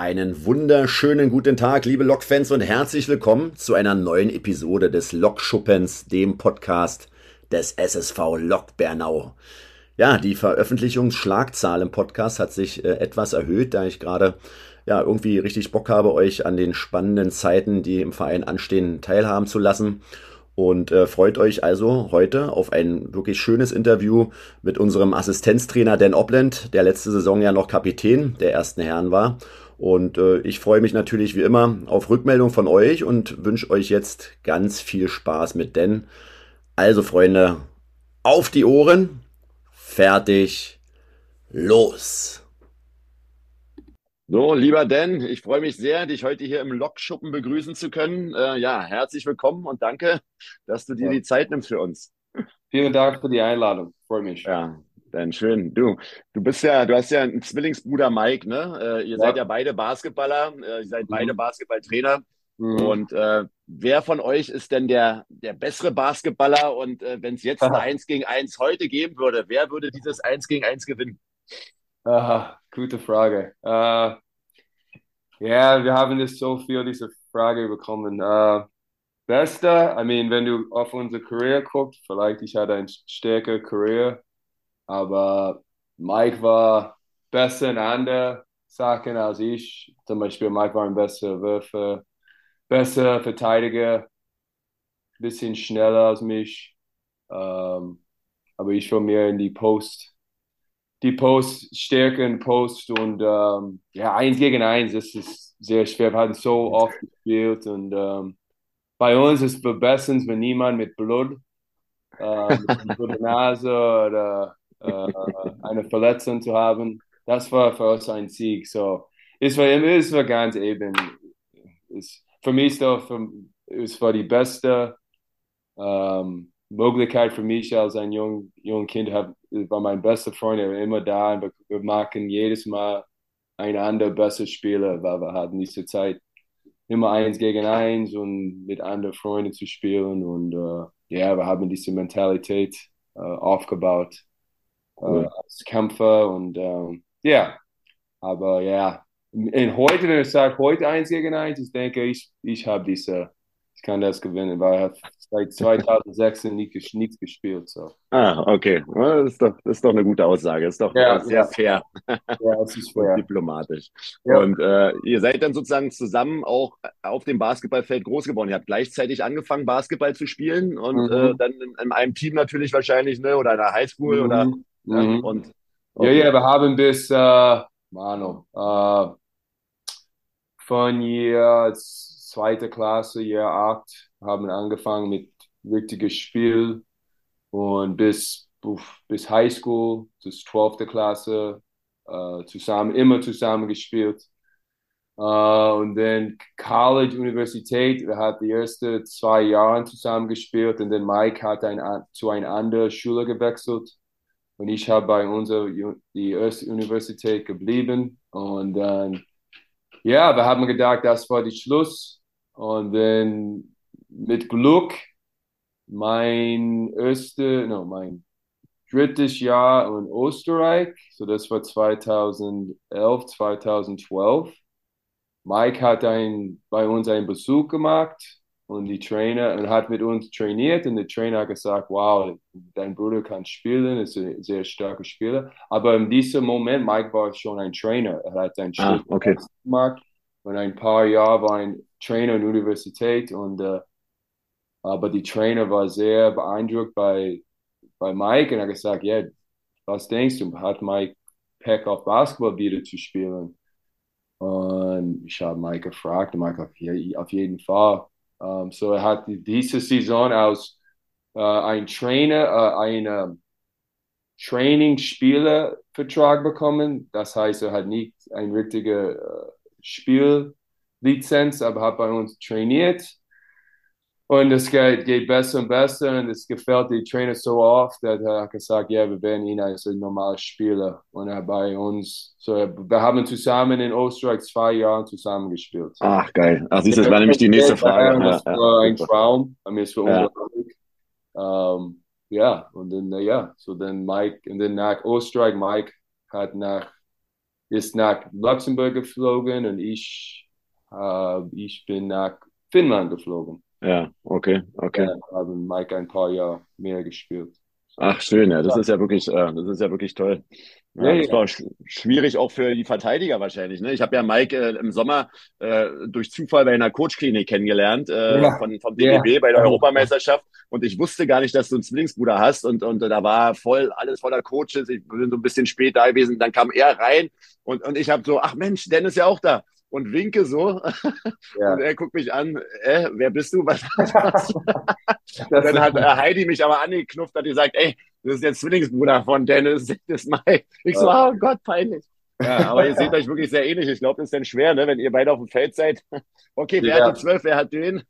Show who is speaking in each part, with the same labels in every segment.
Speaker 1: Einen wunderschönen guten Tag, liebe Lokfans und herzlich willkommen zu einer neuen Episode des Lokschuppens, dem Podcast des SSV Lok Bernau. Ja, die Veröffentlichungsschlagzahl im Podcast hat sich äh, etwas erhöht, da ich gerade ja irgendwie richtig Bock habe, euch an den spannenden Zeiten, die im Verein anstehen, teilhaben zu lassen. Und äh, freut euch also heute auf ein wirklich schönes Interview mit unserem Assistenztrainer Dan Opland, der letzte Saison ja noch Kapitän der ersten Herren war und äh, ich freue mich natürlich wie immer auf Rückmeldung von euch und wünsche euch jetzt ganz viel Spaß mit denn. Also Freunde, auf die Ohren, fertig, los. So, lieber Dan, ich freue mich sehr, dich heute hier im Lokschuppen begrüßen zu können. Äh, ja, herzlich willkommen und danke, dass du dir ja. die Zeit nimmst für uns.
Speaker 2: Vielen Dank für die Einladung. Freue mich.
Speaker 1: Ja, dann schön. Du, du bist ja, du hast ja einen Zwillingsbruder Mike, ne? Äh, ihr ja. seid ja beide Basketballer, äh, ihr seid mhm. beide Basketballtrainer. Mhm. Und äh, wer von euch ist denn der, der bessere Basketballer? Und äh, wenn es jetzt ein 1 gegen 1 heute geben würde, wer würde dieses 1 gegen 1 gewinnen?
Speaker 2: Aha, gute Frage. Uh, ja, wir haben das so viel, diese Frage bekommen. Uh, Bester, I mean, wenn du auf unsere Karriere guckst, vielleicht ich hatte eine stärkere Karriere aber Mike war besser in anderen Sachen als ich. Zum Beispiel Mike war ein besserer Würfer, besser Verteidiger, bisschen schneller als mich. Ähm, aber ich war mehr in die Post, die Post, Stärke in Post und ähm, ja, eins gegen eins, das ist sehr schwer. Wir hatten so oft gespielt und ähm, bei uns ist es besser, wenn niemand mit Blut, äh, mit Nase oder äh, eine Verletzung zu haben. Das war für uns ein Sieg. So, es war, es war ganz eben. Es, für mich doch, es war die beste ähm, Möglichkeit für mich als ein jung, jung Kind. Hab, war mein bester Freund, er war immer da und wir machen jedes Mal einander besser Spieler, weil wir hatten diese Zeit immer eins gegen eins und mit anderen Freunden zu spielen und äh, ja, wir haben diese Mentalität äh, aufgebaut cool. äh, als Kämpfer und ähm, ja, yeah. aber ja, in heute, wenn ich sage, heute eins gegen eins, ich denke, ich, ich habe diese, ich kann das gewinnen, weil er hat seit 2006 nicht, nichts gespielt. So.
Speaker 1: Ah, okay. Das ist, doch, das ist doch eine gute Aussage. Das ist doch ja, sehr ja. fair. Ja, das ist fair. diplomatisch. Ja. Und äh, ihr seid dann sozusagen zusammen auch auf dem Basketballfeld groß geworden. Ihr habt gleichzeitig angefangen, Basketball zu spielen und mhm. äh, dann in, in, einem Team natürlich wahrscheinlich, ne? oder in der Highschool mhm. oder
Speaker 2: Mhm. Und, okay. Ja, ja, wir haben bis, äh, Mano, äh, von Jahr zweite Klasse, Jahr acht, haben angefangen mit richtiges Spiel und bis, bis Highschool, bis zwölfte Klasse, äh, zusammen, immer zusammen gespielt. Uh, und dann College, Universität, wir hatten die ersten zwei Jahre zusammen gespielt und dann Mike hat ein, zu einer anderen Schule gewechselt. Und ich habe bei unserer die erste Universität geblieben. Und dann, ja, wir haben gedacht, das war die Schluss. Und dann mit Glück, mein erste, no, mein drittes Jahr in Österreich, so das war 2011, 2012. Mike hat ein, bei uns einen Besuch gemacht und die Trainer und hat mit uns trainiert und der Trainer hat gesagt, wow, dein Bruder kann spielen, ist ein sehr starker Spieler. Aber in diesem Moment, Mike war schon ein Trainer. Er hat einen
Speaker 1: ah, okay.
Speaker 2: gemacht und ein paar Jahre war ein Trainer in der Universität und uh, aber die Trainer war sehr beeindruckt bei, bei Mike und hat gesagt, ja, yeah, was denkst du? Hat Mike Peck auf Basketball wieder zu spielen? Und ich habe Mike gefragt und Mike auf jeden Fall. Um, so er hat diese Saison als äh, ein Trainer, äh, einen Training-Spieler-Vertrag bekommen. Das heißt, er hat nicht eine richtige äh, Spiellizenz, aber hat bei uns trainiert. Und es geht, geht, besser und besser und es gefällt die Trainer so oft, dass er gesagt, ja, wir werden ihn als ein normaler Spieler. Und er bei uns, so, wir haben zusammen in Österreich zwei Jahre zusammen gespielt.
Speaker 1: Ach, geil. Ach, siehst du, das war nämlich die nächste Frage.
Speaker 2: Das war ein Traum, mir ist ja. Um, ja, und dann, ja, so dann Mike, und dann nach Österreich, Mike hat nach ist nach Luxemburg geflogen und ich, äh, ich bin nach Finnland geflogen.
Speaker 1: Ja, okay, okay.
Speaker 2: Ja, haben Mike ein paar Jahre mehr gespielt.
Speaker 1: Ach, schön, ja. Das ist ja wirklich, äh, das ist ja wirklich toll. Ja, das war sch schwierig auch für die Verteidiger wahrscheinlich. Ne? Ich habe ja Mike äh, im Sommer äh, durch Zufall bei einer Coachklinik kennengelernt äh, ja. von, vom DBB ja. bei der Europameisterschaft und ich wusste gar nicht, dass du einen Zwillingsbruder hast und, und da war voll alles voller Coaches. Ich bin so ein bisschen spät da gewesen. Dann kam er rein und, und ich habe so, ach Mensch, Dennis ist ja auch da und winke so. Ja. Und er guckt mich an, äh, wer bist du? Was, was? dann hat äh, Heidi mich aber angeknufft, hat gesagt, ey, das ist der Zwillingsbruder von Dennis, das Mai. Ich so, oh Gott, peinlich. Ja, aber ihr seht euch wirklich sehr ähnlich. Ich glaube, das ist dann schwer, ne, wenn ihr beide auf dem Feld seid. Okay, wer ja. hat die zwölf, wer hat den?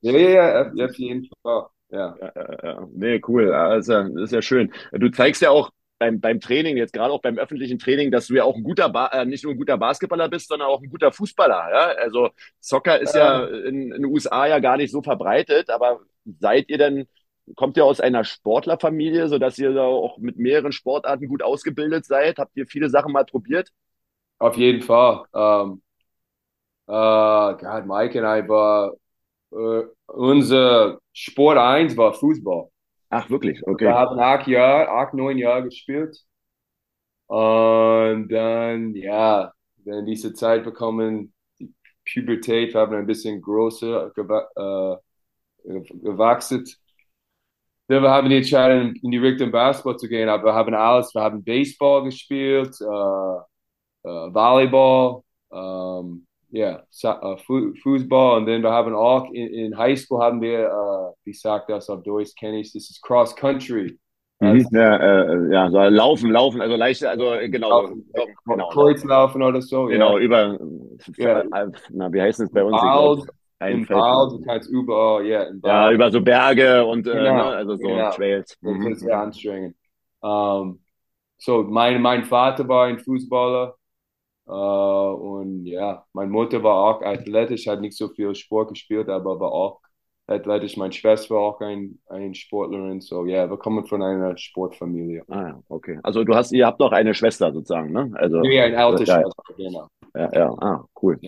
Speaker 2: Ja, ja, ja, auf jeden Fall. Ja.
Speaker 1: Ja, ja, Nee, cool. Also, das ist ja schön. Du zeigst ja auch beim, beim Training, jetzt gerade auch beim öffentlichen Training, dass du ja auch ein guter, ba äh, nicht nur ein guter Basketballer bist, sondern auch ein guter Fußballer. Ja? Also Soccer ist ja in, in den USA ja gar nicht so verbreitet, aber seid ihr denn, kommt ihr aus einer Sportlerfamilie, sodass ihr da auch mit mehreren Sportarten gut ausgebildet seid? Habt ihr viele Sachen mal probiert?
Speaker 2: Auf jeden Fall. Um, uh, God, Mike und ich war, uh, unser Sport 1 war Fußball.
Speaker 1: Ach, wirklich? Okay.
Speaker 2: Wir haben acht Jahre, acht, neun Jahre gespielt. Und dann, ja, wenn diese Zeit bekommen, die Pubertät, wir haben ein bisschen größer gewa äh, gewachsen. Dann wir haben die Entscheidung, in die Richtung Basketball zu gehen, aber wir haben alles, wir haben Baseball gespielt, äh, äh, Volleyball, ähm, ja, uh, Fußball und dann wir haben auch in, in High School haben wir, uh, wie sagt das auf Deutsch, kenne ich, das ist Cross Country.
Speaker 1: Mhm, ja, äh, ja, so laufen, laufen, also leichte, also äh, genau, laufen,
Speaker 2: so, genau Kreuzlaufen oder so.
Speaker 1: Genau, ja. über, ja. na, wie heißt es bei uns?
Speaker 2: Bald, Im Wald, du kannst überall, ja.
Speaker 1: Ja, über so Berge und, genau, äh, ne, also so genau. Trails.
Speaker 2: Mhm. Das ist sehr anstrengend. Um, ähm, so, mein, mein Vater war ein Fußballer Uh, und ja, meine Mutter war auch athletisch, hat nicht so viel Sport gespielt, aber war auch athletisch. Meine Schwester war auch ein, ein Sportlerin. So, ja, yeah, wir kommen von einer Sportfamilie.
Speaker 1: Ah, ja, okay. Also du hast, ihr habt noch eine Schwester sozusagen, ne? Also,
Speaker 2: ja, eine alte ja, Schwester,
Speaker 1: genau. Ja, ja, ah, cool.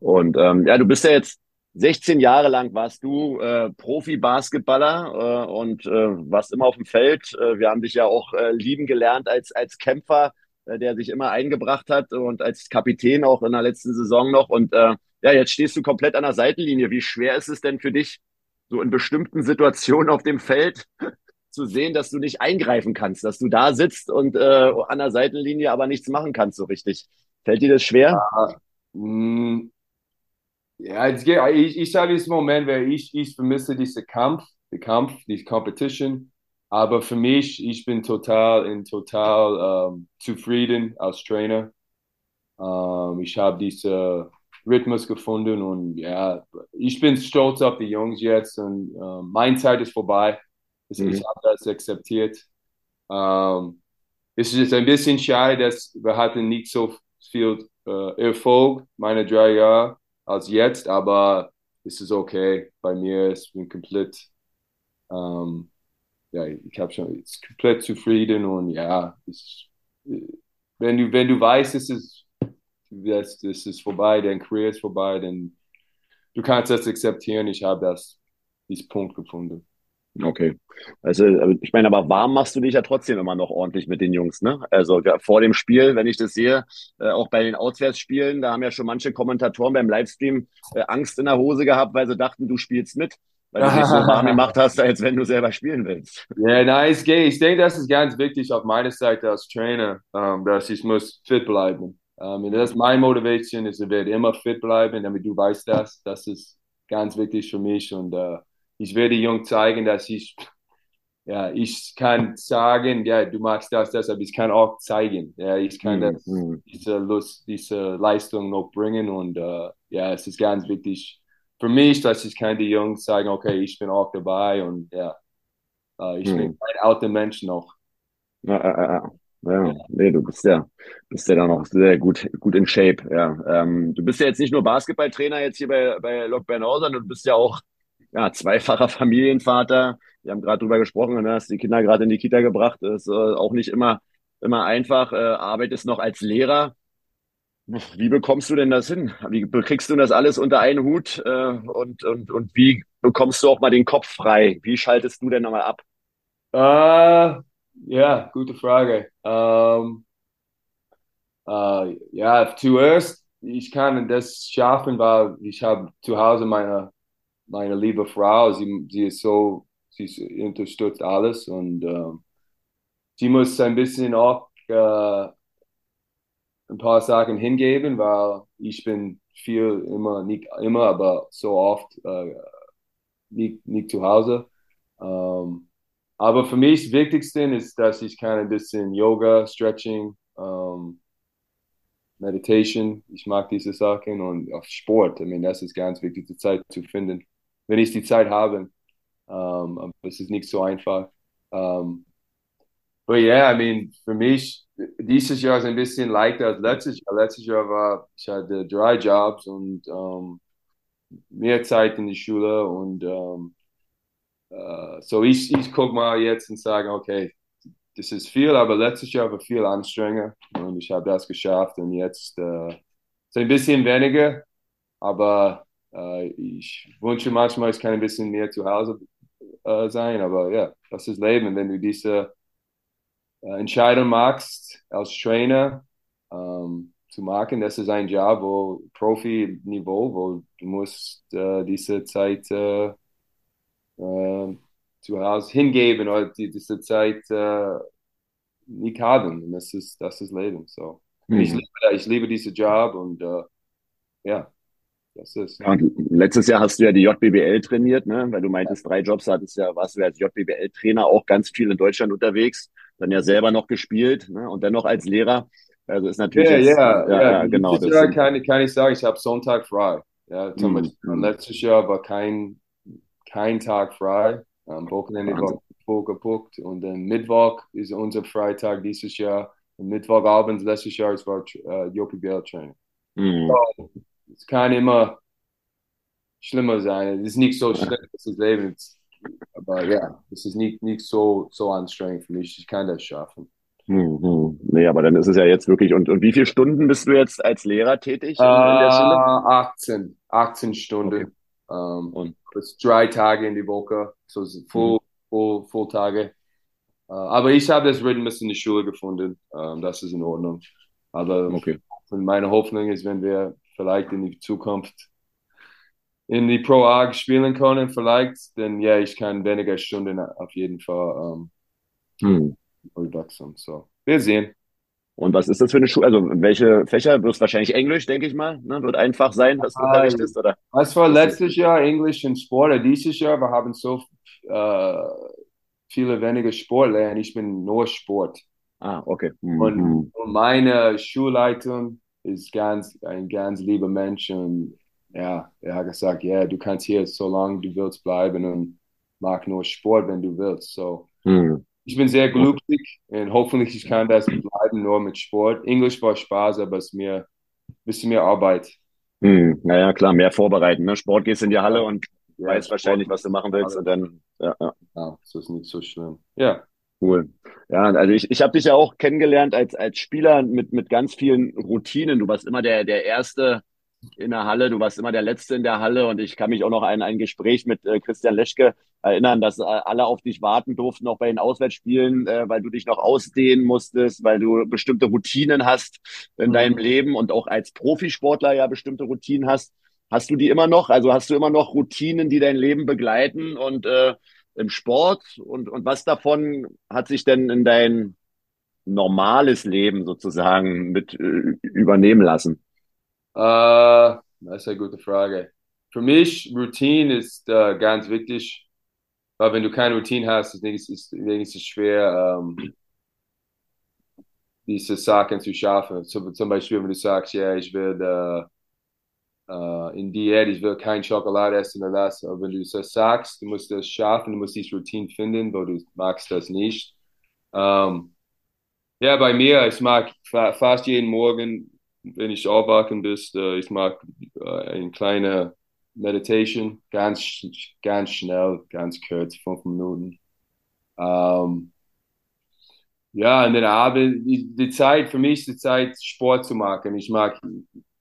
Speaker 1: Und ähm, ja, du bist ja jetzt 16 Jahre lang warst du äh, Profi-Basketballer äh, und äh, warst immer auf dem Feld. Äh, wir haben dich ja auch äh, lieben gelernt als, als Kämpfer der sich immer eingebracht hat und als Kapitän auch in der letzten Saison noch. Und äh, ja, jetzt stehst du komplett an der Seitenlinie. Wie schwer ist es denn für dich, so in bestimmten Situationen auf dem Feld zu sehen, dass du nicht eingreifen kannst, dass du da sitzt und äh, an der Seitenlinie aber nichts machen kannst so richtig? Fällt dir das schwer?
Speaker 2: Ja, ja ich, ich sage diesen Moment, weil ich, ich vermisse diesen Kampf, den Kampf, die Competition. Aber für mich, ich bin total in total ähm, zufrieden als Trainer. Ähm, ich habe diesen Rhythmus gefunden und ja, ich bin stolz auf die Jungs jetzt und äh, meine Zeit ist vorbei. Mhm. Ich habe das akzeptiert. Ähm, es ist ein bisschen schade, dass wir hatten nicht so viel äh, Erfolg meine drei Jahre als jetzt, aber es ist okay bei mir. Ich bin komplett ähm, ja, ich habe schon ist komplett zufrieden und ja, ist, wenn du wenn du weißt, es ist das, das ist vorbei, dein Career ist vorbei, dann du kannst das akzeptieren. Ich habe das diesen Punkt gefunden.
Speaker 1: Okay. Also, ich meine, aber warm machst du dich ja trotzdem immer noch ordentlich mit den Jungs, ne? Also vor dem Spiel, wenn ich das sehe, äh, auch bei den Auswärtsspielen, da haben ja schon manche Kommentatoren beim Livestream äh, Angst in der Hose gehabt, weil sie dachten, du spielst mit weil du dich so warm gemacht hast, als wenn du selber spielen willst.
Speaker 2: Ja, nein, es geht. Ich denke, das ist ganz wichtig auf meiner Seite als Trainer, um, ähm, dass ich muss fit bleiben. Um, ähm, das ist meine Motivation, ich werde immer fit bleiben, damit du weißt das. Das ist ganz wichtig für mich und uh, ich werde Jung zeigen, dass ich ja, ich kann sagen, ja, du machst das, das, aber ich kann auch zeigen, ja, ich kann mhm. das, diese Lust, diese Leistung noch bringen und uh, ja, es ist ganz wichtig, für mich, dass ich kann die Jungs sagen, okay, ich bin auch dabei und ja, äh, ich hm. bin ein alter Mensch noch.
Speaker 1: Ja, ja, ja. ja, nee, du bist ja, bist ja dann noch sehr gut, gut in Shape. Ja, ähm, du bist ja jetzt nicht nur Basketballtrainer jetzt hier bei, bei Lok Bernau, sondern du bist ja auch ja, zweifacher Familienvater. Wir haben gerade drüber gesprochen, ne, hast die Kinder gerade in die Kita gebracht. Das ist äh, auch nicht immer, immer einfach. Äh, arbeitest noch als Lehrer. Wie bekommst du denn das hin? Wie kriegst du das alles unter einen Hut? Äh, und, und, und wie bekommst du auch mal den Kopf frei? Wie schaltest du denn nochmal ab?
Speaker 2: Uh, ja, gute Frage. Um, uh, ja, zuerst, ich kann das schaffen, weil ich habe zu Hause meine, meine liebe Frau, sie, sie ist so, sie unterstützt alles und uh, sie muss ein bisschen auch uh, ein paar Sachen hingeben, weil ich bin viel immer, nicht immer, aber so oft äh, nicht, nicht zu Hause. Ähm, aber für mich das Wichtigste ist, dass ich kann ein bisschen Yoga, Stretching, ähm, Meditation, ich mag diese Sachen und auch Sport. Ich meine, das ist ganz wichtig, die Zeit zu finden, wenn ich die Zeit habe. Ähm, aber es ist nicht so einfach. Um, ähm, but yeah, I mean, für mich dieses Jahr ist ein bisschen leichter als letztes Jahr. Letztes Jahr war, ich hatte drei Jobs und ähm, mehr Zeit in die Schule und um, uh, so ich, ich gucke mal jetzt und sage, okay, das ist viel, aber letztes Jahr war viel anstrengender und ich habe das geschafft und jetzt uh, ist ein bisschen weniger, aber uh, ich wünsche manchmal, ich kann ein bisschen mehr zu Hause sein, aber ja, das ist Leben, wenn du diese äh, Entscheidung machst als Trainer ähm, zu machen, das ist ein Job, wo Profi-Niveau, wo du musst äh, diese Zeit äh, äh, zu Hause hingeben oder die, diese Zeit äh, nicht haben. Und das ist, das ist Leben. So. Mhm. Ich, liebe, ich liebe diesen Job und äh, ja. Das ist.
Speaker 1: Ja, letztes Jahr hast du ja die JBBL trainiert, ne? weil du meintest, drei Jobs hattest ja, warst du als JBBL-Trainer auch ganz viel in Deutschland unterwegs dann ja selber noch gespielt ne? und dennoch als Lehrer. Also ist natürlich.
Speaker 2: Ja, jetzt, ja, ja, ja, genau. Dieses Jahr kann, kann ich sagen, ich habe Sonntag frei. Ja, zum mhm. Beispiel. Letztes Jahr war kein, kein Tag frei. Am Wochenende war voll gebucht und dann Mittwoch ist unser Freitag dieses Jahr. Und Mittwochabend letztes Jahr war uh, JPBL Training. Mhm. So, es kann immer schlimmer sein. Es ist nicht so schlimm, das ist Leben. Aber ja, es ist nicht, nicht so, so anstrengend für mich. Ich kann das schaffen.
Speaker 1: Mhm. Nee, aber dann ist es ja jetzt wirklich. Und, und wie viele Stunden bist du jetzt als Lehrer tätig
Speaker 2: in, in der Schule? 18. 18 Stunden. Okay. Um, ähm, und das drei Tage in die Woche. So full, mhm. full, full Tage. Uh, aber ich habe das Rhythmus in der Schule gefunden. Um, das ist in Ordnung. Aber okay. meine Hoffnung ist, wenn wir vielleicht in die Zukunft in die Pro A spielen können, vielleicht, dann ja, ich kann weniger Stunden auf jeden Fall ähm, hm. So, wir sehen.
Speaker 1: Und was ist das für eine Schule? Also welche Fächer? Wird wahrscheinlich Englisch, denke ich mal. Ne? Wird einfach sein, was du unterrichtest, oder?
Speaker 2: Das war letztes Jahr Englisch und Sport. Dieses Jahr, wir haben so äh, viele weniger Sportler ich bin nur Sport.
Speaker 1: Ah, okay.
Speaker 2: Mhm. Und, und meine Schulleitung ist ganz, ein ganz lieber Mensch und ja, er hat gesagt, ja, du kannst hier so lange du willst bleiben und mach nur Sport, wenn du willst. So, hm. ich bin sehr glücklich und hoffentlich ich kann das bleiben nur mit Sport. Englisch war Spaß, aber es ist mir ein bisschen mehr Arbeit.
Speaker 1: Hm. Naja, klar, mehr vorbereiten. Ne? Sport gehst in die Halle und ja, weißt Sport wahrscheinlich, was du machen willst und dann, ja, ja.
Speaker 2: Ja, das ist nicht so schlimm. Ja.
Speaker 1: Cool. Ja, also ich, ich habe dich ja auch kennengelernt als, als Spieler mit, mit ganz vielen Routinen. Du warst immer der, der erste in der Halle. Du warst immer der Letzte in der Halle und ich kann mich auch noch an ein Gespräch mit äh, Christian Leschke erinnern, dass äh, alle auf dich warten durften, auch bei den Auswärtsspielen, äh, weil du dich noch ausdehnen musstest, weil du bestimmte Routinen hast in mhm. deinem Leben und auch als Profisportler ja bestimmte Routinen hast. Hast du die immer noch? Also hast du immer noch Routinen, die dein Leben begleiten und äh, im Sport? Und, und was davon hat sich denn in dein normales Leben sozusagen mit äh, übernehmen lassen?
Speaker 2: Uh, das ist eine gute Frage. Für mich, Routine ist uh, ganz wichtig, weil wenn du keine Routine hast, ist es, ist, schwer, um, ähm, diese Sachen zu schaffen. So, zum Beispiel, wenn du sagst, ja, ich will uh, uh, in Diät, ich will kein Schokolade essen oder das. Aber wenn du das sagst, du musst das schaffen, du musst diese Routine finden, wo du magst das nicht. Um, ähm, ja, bei mir, ich mag fast jeden Morgen wenn ich aufwachen bist, äh, ich mag äh, eine kleine Meditation, ganz, ganz schnell, ganz kurz, fünf Minuten. Ähm, ja, und dann Abend, die, Zeit, für mich ist die Zeit, Sport zu machen. Ich mag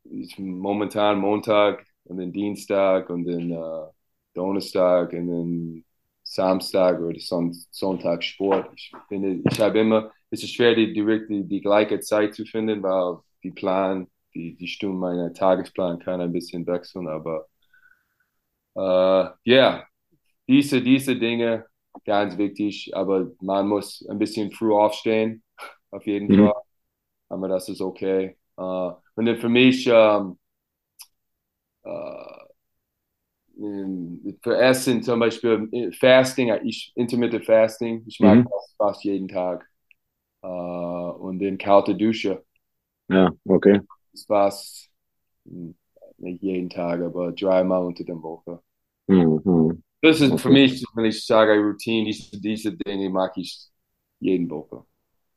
Speaker 2: ich, momentan Montag und dann Dienstag und dann äh, Donnerstag und dann Samstag oder Son Sonntag Sport. Ich finde, ich habe immer, es ist schwer, die, die, die, die gleiche Zeit zu finden, weil die Plan, die, die Stunden meiner Tagesplan kann ein bisschen wechseln, aber äh, ja, yeah, diese, diese Dinge ganz wichtig, aber man muss ein bisschen früh aufstehen, auf jeden mhm. Fall. Aber das ist okay. Uh, und dann für mich, um, uh, für Essen zum Beispiel, äh, Fasting, ich, Intermittent Fasting, ich mag mhm. das fast jeden Tag. Uh, und dann kalte Dusche.
Speaker 1: Ja, okay.
Speaker 2: Das war's nicht jeden Tag, aber dreimal unter der Woche.
Speaker 1: Mhm.
Speaker 2: Das ist okay. für mich, wenn ich sage Routine, diese, diese Dinge mag ich jeden Woche.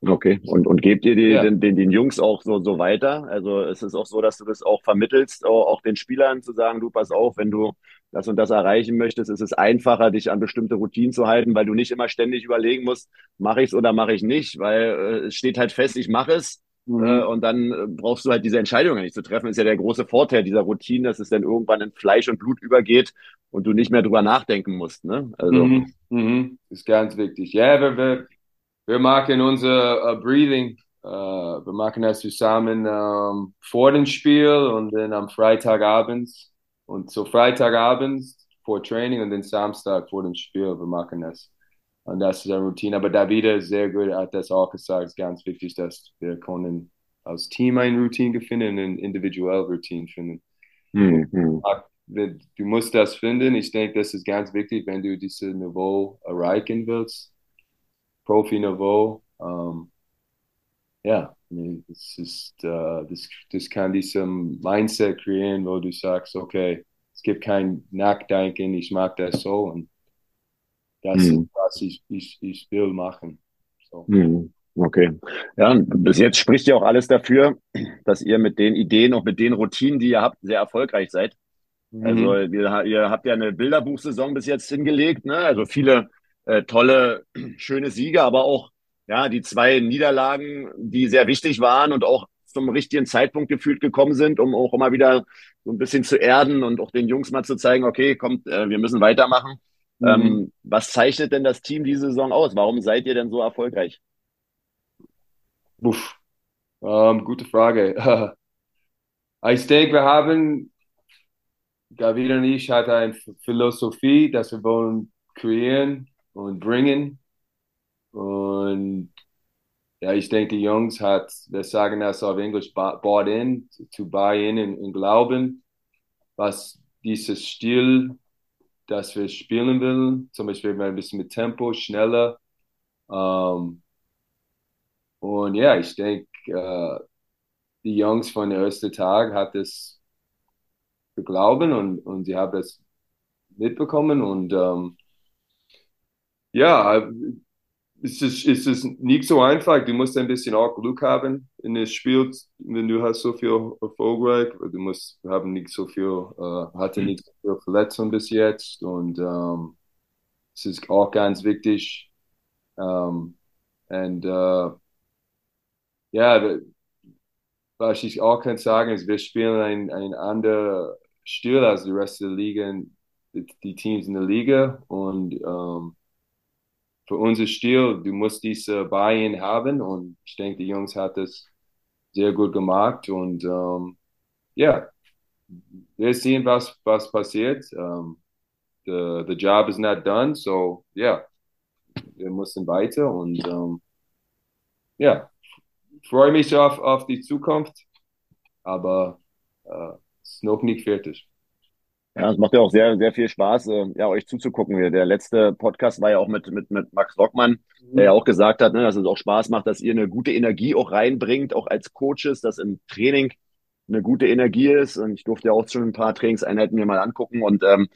Speaker 1: Okay. Und, und gebt ihr die, ja. den, den, den Jungs auch so, so weiter? Also ist es auch so, dass du das auch vermittelst, auch, auch den Spielern zu sagen, du pass auf, wenn du das und das erreichen möchtest, ist es einfacher, dich an bestimmte Routinen zu halten, weil du nicht immer ständig überlegen musst, mache ich es oder mache ich nicht, weil äh, es steht halt fest, ich mache es. Mhm. Äh, und dann äh, brauchst du halt diese Entscheidung nicht zu treffen. Das ist ja der große Vorteil dieser Routine, dass es dann irgendwann in Fleisch und Blut übergeht und du nicht mehr drüber nachdenken musst. Ne?
Speaker 2: Also. Mhm. Mhm. Ist ganz wichtig. Ja, wir, wir, wir machen unser uh, Breathing, uh, wir machen das zusammen um, vor dem Spiel und dann am Freitagabend. Und so Freitagabend vor Training und dann Samstag vor dem Spiel, wir machen das. Und das ist eine Routine. Aber Davide sehr gut hat das auch gesagt. Es ist ganz wichtig, dass wir können als Team eine Routine finden und individuell Routine finden. Mhm. Du musst das finden. Ich denke, das ist ganz wichtig, wenn du dieses Niveau erreichen willst. Profi-Niveau. Um, ja, das ist, uh, das, das kann diesem Mindset kreieren, wo du sagst, okay, es gibt kein Nachdenken, ich mag das so und das hm. ist, was ich, ich, ich will machen. So.
Speaker 1: Hm. Okay. Ja, bis jetzt spricht ja auch alles dafür, dass ihr mit den Ideen und mit den Routinen, die ihr habt, sehr erfolgreich seid. Mhm. Also ihr, ihr, habt ja eine Bilderbuchsaison bis jetzt hingelegt, ne? Also viele äh, tolle, schöne Siege, aber auch ja die zwei Niederlagen, die sehr wichtig waren und auch zum richtigen Zeitpunkt gefühlt gekommen sind, um auch immer wieder so ein bisschen zu erden und auch den Jungs mal zu zeigen, okay, kommt, äh, wir müssen weitermachen. Mhm. Ähm, was zeichnet denn das Team diese Saison aus? Warum seid ihr denn so erfolgreich?
Speaker 2: Uff, ähm, gute Frage. ich denke, wir haben, David und ich hatten eine Philosophie, dass wir wollen kreieren und bringen. Und ja, ich denke, die Jungs hat, wir sagen das auf Englisch, bought in, to buy in und glauben, was dieses Stil dass wir spielen will. Zum Beispiel ein bisschen mit Tempo, schneller. Ähm, und ja, ich denke, äh, die Jungs von der ersten Tag hat es geglauben und, und sie haben es mitbekommen und ähm, ja, es ist, es nicht so einfach. Du musst ein bisschen auch Glück haben in das Spiel, wenn du hast so viel erfolgreich. Du musst, haben nicht so viel, äh, hatte nicht so viel Verletzungen bis jetzt und ähm, es ist auch ganz wichtig. Ähm, und äh, ja, was ich auch kann sagen ist, wir spielen ein, ein anderer Stil als die Rest der Liga, die Teams in der Liga und ähm, für unser Stil, du musst diese Buy-in haben und ich denke, die Jungs hat das sehr gut gemacht und ähm, ja, wir sehen, was, was passiert. Ähm, the, the job is not done, so ja, wir müssen weiter und ähm, ja, freue mich auf, auf die Zukunft, aber äh, ist noch nicht fertig.
Speaker 1: Ja, es macht ja auch sehr, sehr viel Spaß, äh, ja, euch zuzugucken. Der letzte Podcast war ja auch mit, mit, mit Max Rockmann, mhm. der ja auch gesagt hat, ne, dass es auch Spaß macht, dass ihr eine gute Energie auch reinbringt, auch als Coaches, dass im Training eine gute Energie ist. Und ich durfte ja auch schon ein paar Trainingseinheiten mir mal angucken. Und ähm,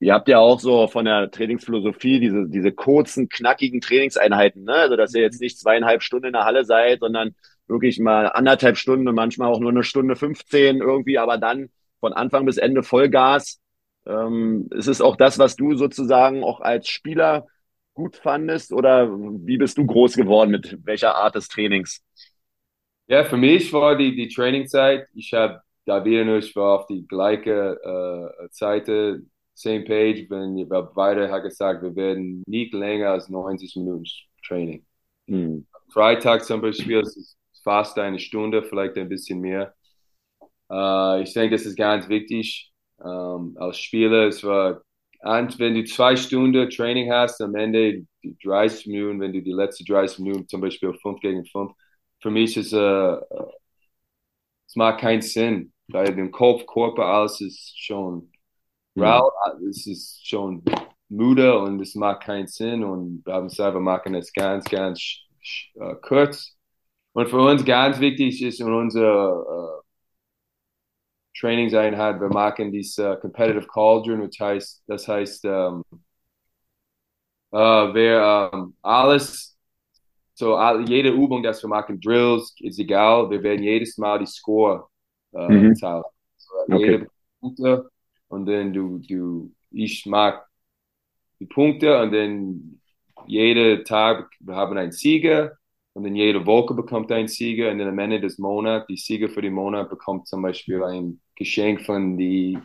Speaker 1: ihr habt ja auch so von der Trainingsphilosophie diese, diese kurzen, knackigen Trainingseinheiten, ne? Also dass ihr jetzt nicht zweieinhalb Stunden in der Halle seid, sondern wirklich mal anderthalb Stunden und manchmal auch nur eine Stunde 15 irgendwie, aber dann von Anfang bis Ende Vollgas. Ähm, es ist auch das, was du sozusagen auch als Spieler gut fandest oder wie bist du groß geworden mit welcher Art des Trainings?
Speaker 2: Ja, für mich war die, die Trainingzeit, ich habe da wieder nur, ich war auf die gleiche äh, Seite, same page, wenn wir beide hat gesagt, wir werden nicht länger als 90 Minuten Training. Hm. Freitag zum Beispiel ist fast eine Stunde, vielleicht ein bisschen mehr. Äh, ich denke, das ist ganz wichtig. Ähm, als Spieler, es war, wenn du zwei Stunden Training hast, am Ende die 30 Minuten, wenn du die letzten 30 Minuten zum Beispiel 5 gegen 5, für mich ist äh, es macht keinen Sinn, weil dem Kopf, Körper, alles ist schon mhm. rau, es ist schon müde und es macht keinen Sinn und wir haben selber machen es ganz, ganz uh, kurz. Und für uns ganz wichtig ist in unserer uh, Trainingseinheit, wir machen diese uh, Competitive Cauldron, das heißt, das heißt, um, uh, wer um, alles so jede Übung, dass wir machen, Drills, ist egal, wir werden jedes Mal die Score äh, mhm. zahlen. So, okay. Jede Punkte und dann du, du, ich mag die Punkte und dann jede Tag, wir haben einen Sieger und dann jede Woche bekommt ein Sieger und dann am Ende des Monats, die Sieger für den Monat bekommt zum Beispiel ein Geschenk von die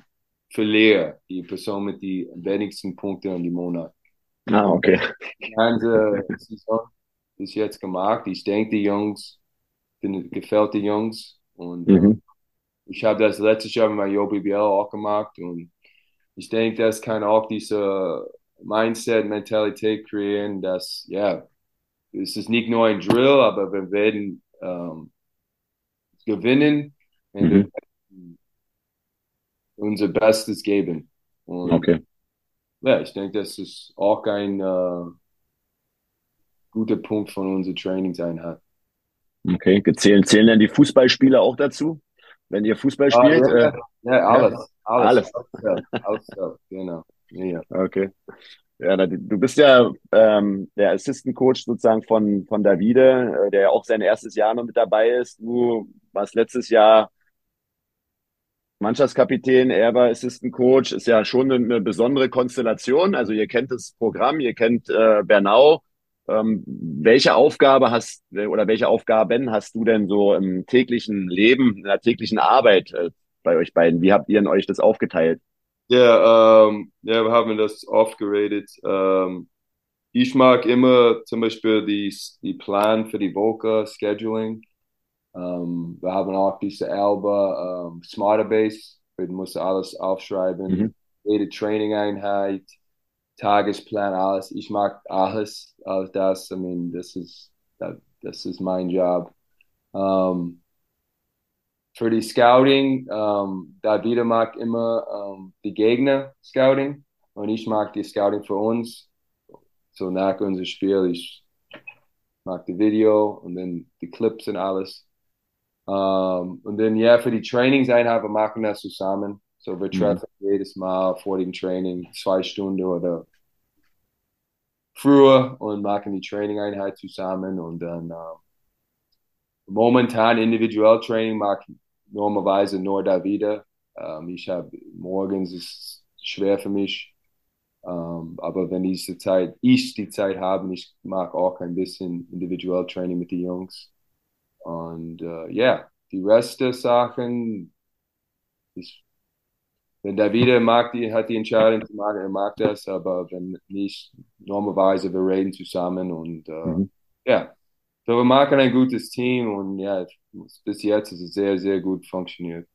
Speaker 2: Verlierer, die Person mit den wenigsten Punkten in dem Monat.
Speaker 1: Ah, okay.
Speaker 2: Die ganze Saison bis jetzt gemacht. Ich denke, die Jungs, den, gefällt die Jungs. Und mhm. ich habe das letztes Jahr mit meinem JBL auch gemacht. Und ich denke, das kann auch diese Mindset, Mentalität kreieren, dass, ja, es ist nicht nur ein Drill, aber wir werden ähm, gewinnen und mhm. Unser Bestes geben. Und,
Speaker 1: okay.
Speaker 2: Ja, ich denke, das ist auch ein äh, guter Punkt von unserer Trainingseinheit.
Speaker 1: Okay, zählen, zählen denn die Fußballspieler auch dazu? Wenn ihr Fußball ah, spielt?
Speaker 2: Ja, äh, ja, alles. Alles. alles. alles. genau. Ja.
Speaker 1: Okay. Ja, du bist ja ähm, der Assistant Coach sozusagen von, von Davide, äh, der ja auch sein erstes Jahr noch mit dabei ist. Du warst letztes Jahr Mannschaftskapitän, er war Assistant Coach, ist ja schon eine, besondere Konstellation. Also ihr kennt das Programm, ihr kennt äh, Bernau. Ähm, welche Aufgabe hast oder welche Aufgaben hast du denn so im täglichen Leben, in der täglichen Arbeit äh, bei euch beiden? Wie habt ihr in euch das aufgeteilt?
Speaker 2: Ja, ähm, ja, wir haben das oft geredet. Ähm, ich mag immer zum Beispiel die, die Plan für die Woche, Scheduling. Ähm, wir haben auch diese Alba ähm, Smarter Base. Wir müssen alles aufschreiben. Mhm. Jede Training-Einheit Tagesplan, alles. Ich mag alles, alles das. I mean, das ist, das ist mein Job. Um, für die Scouting, um, David mag immer um, die Gegner Scouting und ich mag die Scouting für uns. So nach unserem Spiel, ich mag die Video und dann die Clips und alles. Um, und dann ja, für die Trainingseinheit, wir machen das zusammen. So wir treffen mhm. jedes Mal vor dem Training zwei Stunden oder früher und machen die Training-Einheit zusammen und dann äh, momentan individuell Training mache ich normalerweise nur da wieder. Ähm, ich habe morgens ist schwer für mich, ähm, aber wenn diese Zeit, ich die Zeit habe, ich mag auch ein bisschen individuell Training mit den Jungs und ja, äh, yeah, die Rest der Sachen ist wenn wieder mag, die hat die Entscheidung zu machen, er mag das, aber wenn nicht, normalerweise wir reden zusammen und äh, mhm. ja, so wir machen ein gutes Team und ja, bis jetzt ist es sehr, sehr gut funktioniert.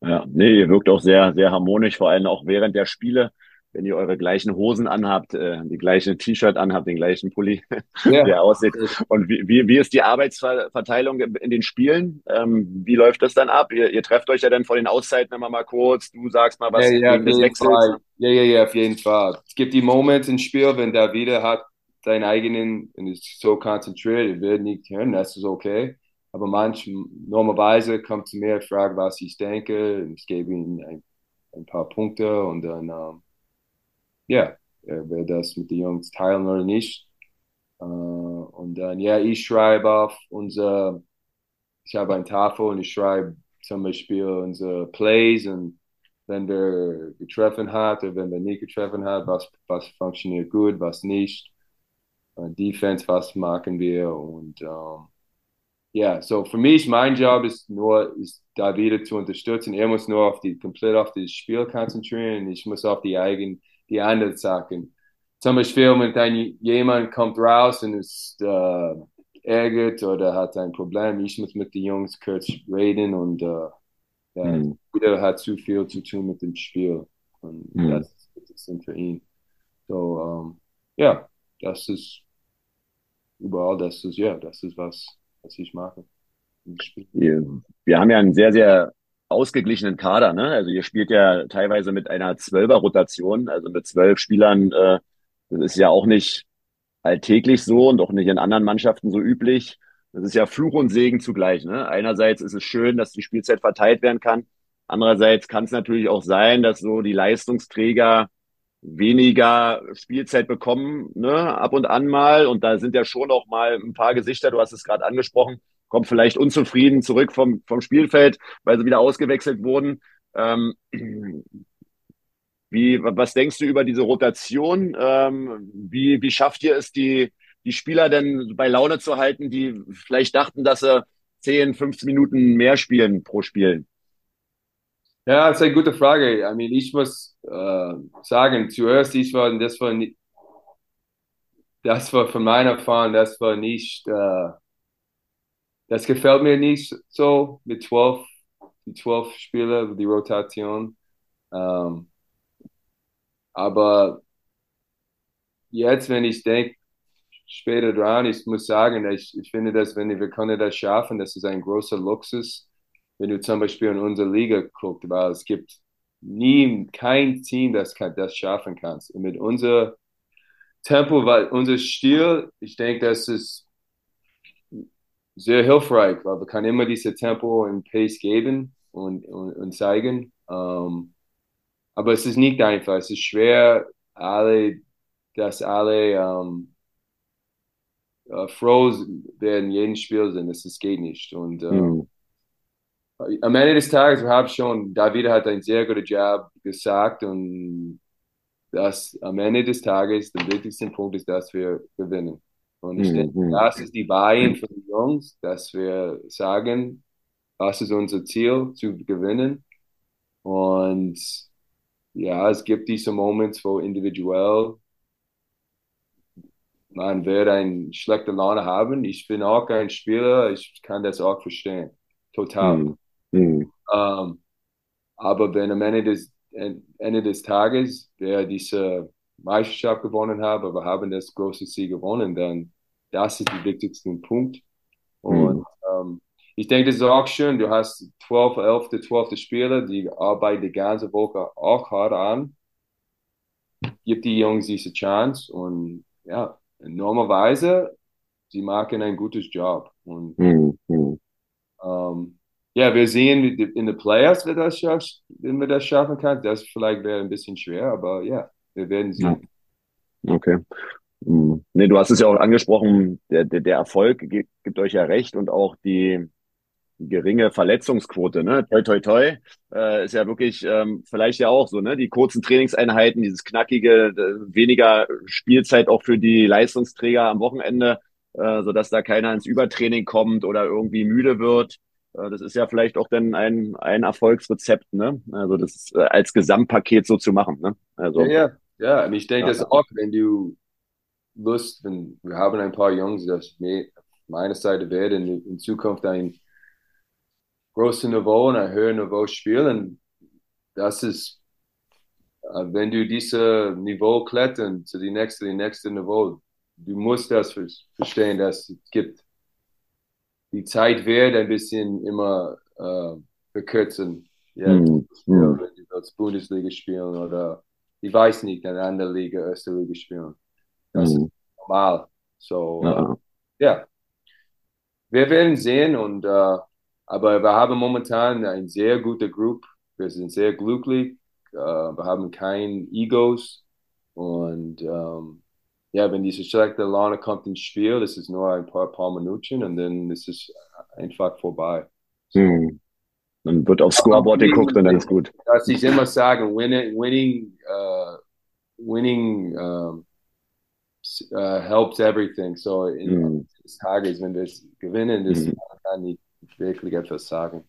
Speaker 1: Ja, nee, ihr wirkt auch sehr, sehr harmonisch, vor allem auch während der Spiele wenn ihr eure gleichen Hosen anhabt, äh, die gleiche T-Shirt anhabt, den gleichen Pulli, ja. der aussieht. Und wie, wie, wie ist die Arbeitsverteilung in den Spielen? Ähm, wie läuft das dann ab? Ihr, ihr trefft euch ja dann vor den Auszeiten immer mal kurz, du sagst mal was
Speaker 2: ja, ja, des Wechsels. Ja, ja, ja, auf jeden Fall. Es gibt die Momente im Spiel, wenn der wieder hat seinen eigenen und ist so konzentriert, er wird nicht hören, das ist okay. Aber manchmal, normalerweise kommt zu mir, fragt, was ich denke, ich gebe ihm ein, ein paar Punkte und dann ähm, ja, er will das mit den Jungs teilen oder nicht. Uh, und dann, ja, ich schreibe auf unser, ich habe eine Tafel und ich schreibe zum Beispiel unsere Plays und wenn wir getroffen hat oder wenn wir nicht getroffen hat, was, was funktioniert gut, was nicht. äh, Defense, was machen wir und ähm, ja, so für mich, mein Job ist nur, ist da wieder zu unterstützen. Er muss nur auf die, komplett auf das Spiel konzentrieren. Ich muss auf die eigenen, die anderen Sachen. Zum Beispiel, wenn ein, jemand kommt raus und ist äh, ärgert oder hat ein Problem, ich muss mit den Jungs kurz reden und äh, mhm. jeder hat zu viel zu tun mit dem Spiel. Und mhm. das ist interessant für ihn. So, ähm, ja, das ist überall, das ist, ja, das ist was, was ich mache.
Speaker 1: Wir haben ja einen sehr, sehr ausgeglichenen Kader, ne? Also ihr spielt ja teilweise mit einer Zwölfer-Rotation, also mit zwölf Spielern. Äh, das ist ja auch nicht alltäglich so und auch nicht in anderen Mannschaften so üblich. Das ist ja Fluch und Segen zugleich. Ne? Einerseits ist es schön, dass die Spielzeit verteilt werden kann. Andererseits kann es natürlich auch sein, dass so die Leistungsträger weniger Spielzeit bekommen, ne, ab und an mal. Und da sind ja schon auch mal ein paar Gesichter, du hast es gerade angesprochen, kommen vielleicht unzufrieden zurück vom, vom Spielfeld, weil sie wieder ausgewechselt wurden. Ähm, wie, was denkst du über diese Rotation? Ähm, wie, wie schafft ihr es, die, die Spieler denn bei Laune zu halten, die vielleicht dachten, dass sie 10, 15 Minuten mehr spielen pro Spiel?
Speaker 2: Ja, das ist eine gute Frage. I mean, ich muss äh, sagen, zuerst, ich war, das war das war von meiner Erfahrung, das war nicht, äh, das gefällt mir nicht so mit zwölf, die zwölf Spieler, die Rotation. Ähm, aber jetzt, wenn ich denke, später dran, ich muss sagen, ich, ich finde, dass wenn wir können das schaffen, das ist ein großer Luxus wenn du zum Beispiel in unsere Liga guckst, weil es gibt nie kein Team, das kann, das schaffen kann. Und mit unser Tempo, weil unser Stil, ich denke, das ist sehr hilfreich, weil wir können immer diese Tempo und Pace geben und, und, und zeigen. Um, aber es ist nicht einfach, es ist schwer, alle, dass alle um, uh, froh werden jeden Spiel sind, das geht nicht. Und um, mhm am Ende des Tages, wir haben schon, David hat einen sehr guten Job gesagt und das am Ende des Tages der wichtigste Punkt ist, dass wir gewinnen. Und ich mhm. denke, das ist die Bayern für die Jungs, dass wir sagen, was ist unser Ziel, zu gewinnen. Und ja, es gibt diese Moments, wo individuell man wird eine schlechte Laune haben. Ich bin auch kein Spieler, ich kann das auch verstehen. Total. Mhm. Mhm. Ähm, aber wenn am Ende des, Ende des Tages wer diese Meisterschaft gewonnen hat, aber haben das große Sieg gewonnen, dann das ist der wichtigste Punkt. Und mhm. ähm, ich denke, das ist auch schön. Du hast 12, 11, 12 Spieler, die arbeiten die ganze Woche auch hart an. Gibt die Jungs diese Chance und ja, normalerweise, sie machen ein gutes Job. Und mhm. ähm, ja, wir sehen in den Playoffs, wer das schafft, wenn wir das schaffen kann. Das vielleicht wäre ein bisschen schwer, aber ja, wir werden sehen.
Speaker 1: Okay. Hm. Nee, du hast es ja auch angesprochen, der, der, der Erfolg gibt, gibt euch ja recht und auch die geringe Verletzungsquote, ne? Toi, toi, toi, äh, ist ja wirklich ähm, vielleicht ja auch so, ne? Die kurzen Trainingseinheiten, dieses knackige, weniger Spielzeit auch für die Leistungsträger am Wochenende, äh, sodass da keiner ins Übertraining kommt oder irgendwie müde wird. Äh, das ist ja vielleicht auch dann ein, ein Erfolgsrezept, ne? Also das äh, als Gesamtpaket so zu machen, ne? Also,
Speaker 2: ja, ja, ja. Und ich denke, ja. das auch, wenn du Lust, wenn wir haben ein paar Jungs, das meine Seite werden in, in Zukunft ein großes Niveau und ein höheres Niveau spielen. Das ist, äh, wenn du dieses Niveau klettern zu die nächste, die nächste Niveau, du musst das verstehen, dass es gibt die Zeit wird ein bisschen immer äh, verkürzen. Ja, mm, mm. Wenn die als Bundesliga spielen oder ich weiß nicht, in einer anderen Liga, Liga spielen. Das mm. ist normal. So, ja. Äh, ja. Wir werden sehen und äh, aber wir haben momentan eine sehr gute Gruppe. Wir sind sehr glücklich. Äh, wir haben keine Egos und ähm, ja, wenn diese schlechte Laune kommt ins Spiel, das ist nur ein paar, paar Minuten und dann ist es einfach vorbei.
Speaker 1: So. Hm. Dann wird aufs Scoreboard geguckt und dann ist gut.
Speaker 2: Was ich immer sage, winning, winning, uh, winning uh, uh, helps everything. So in mm. des Tages, wenn wir es gewinnen, das mm. kann ich wirklich etwas sagen.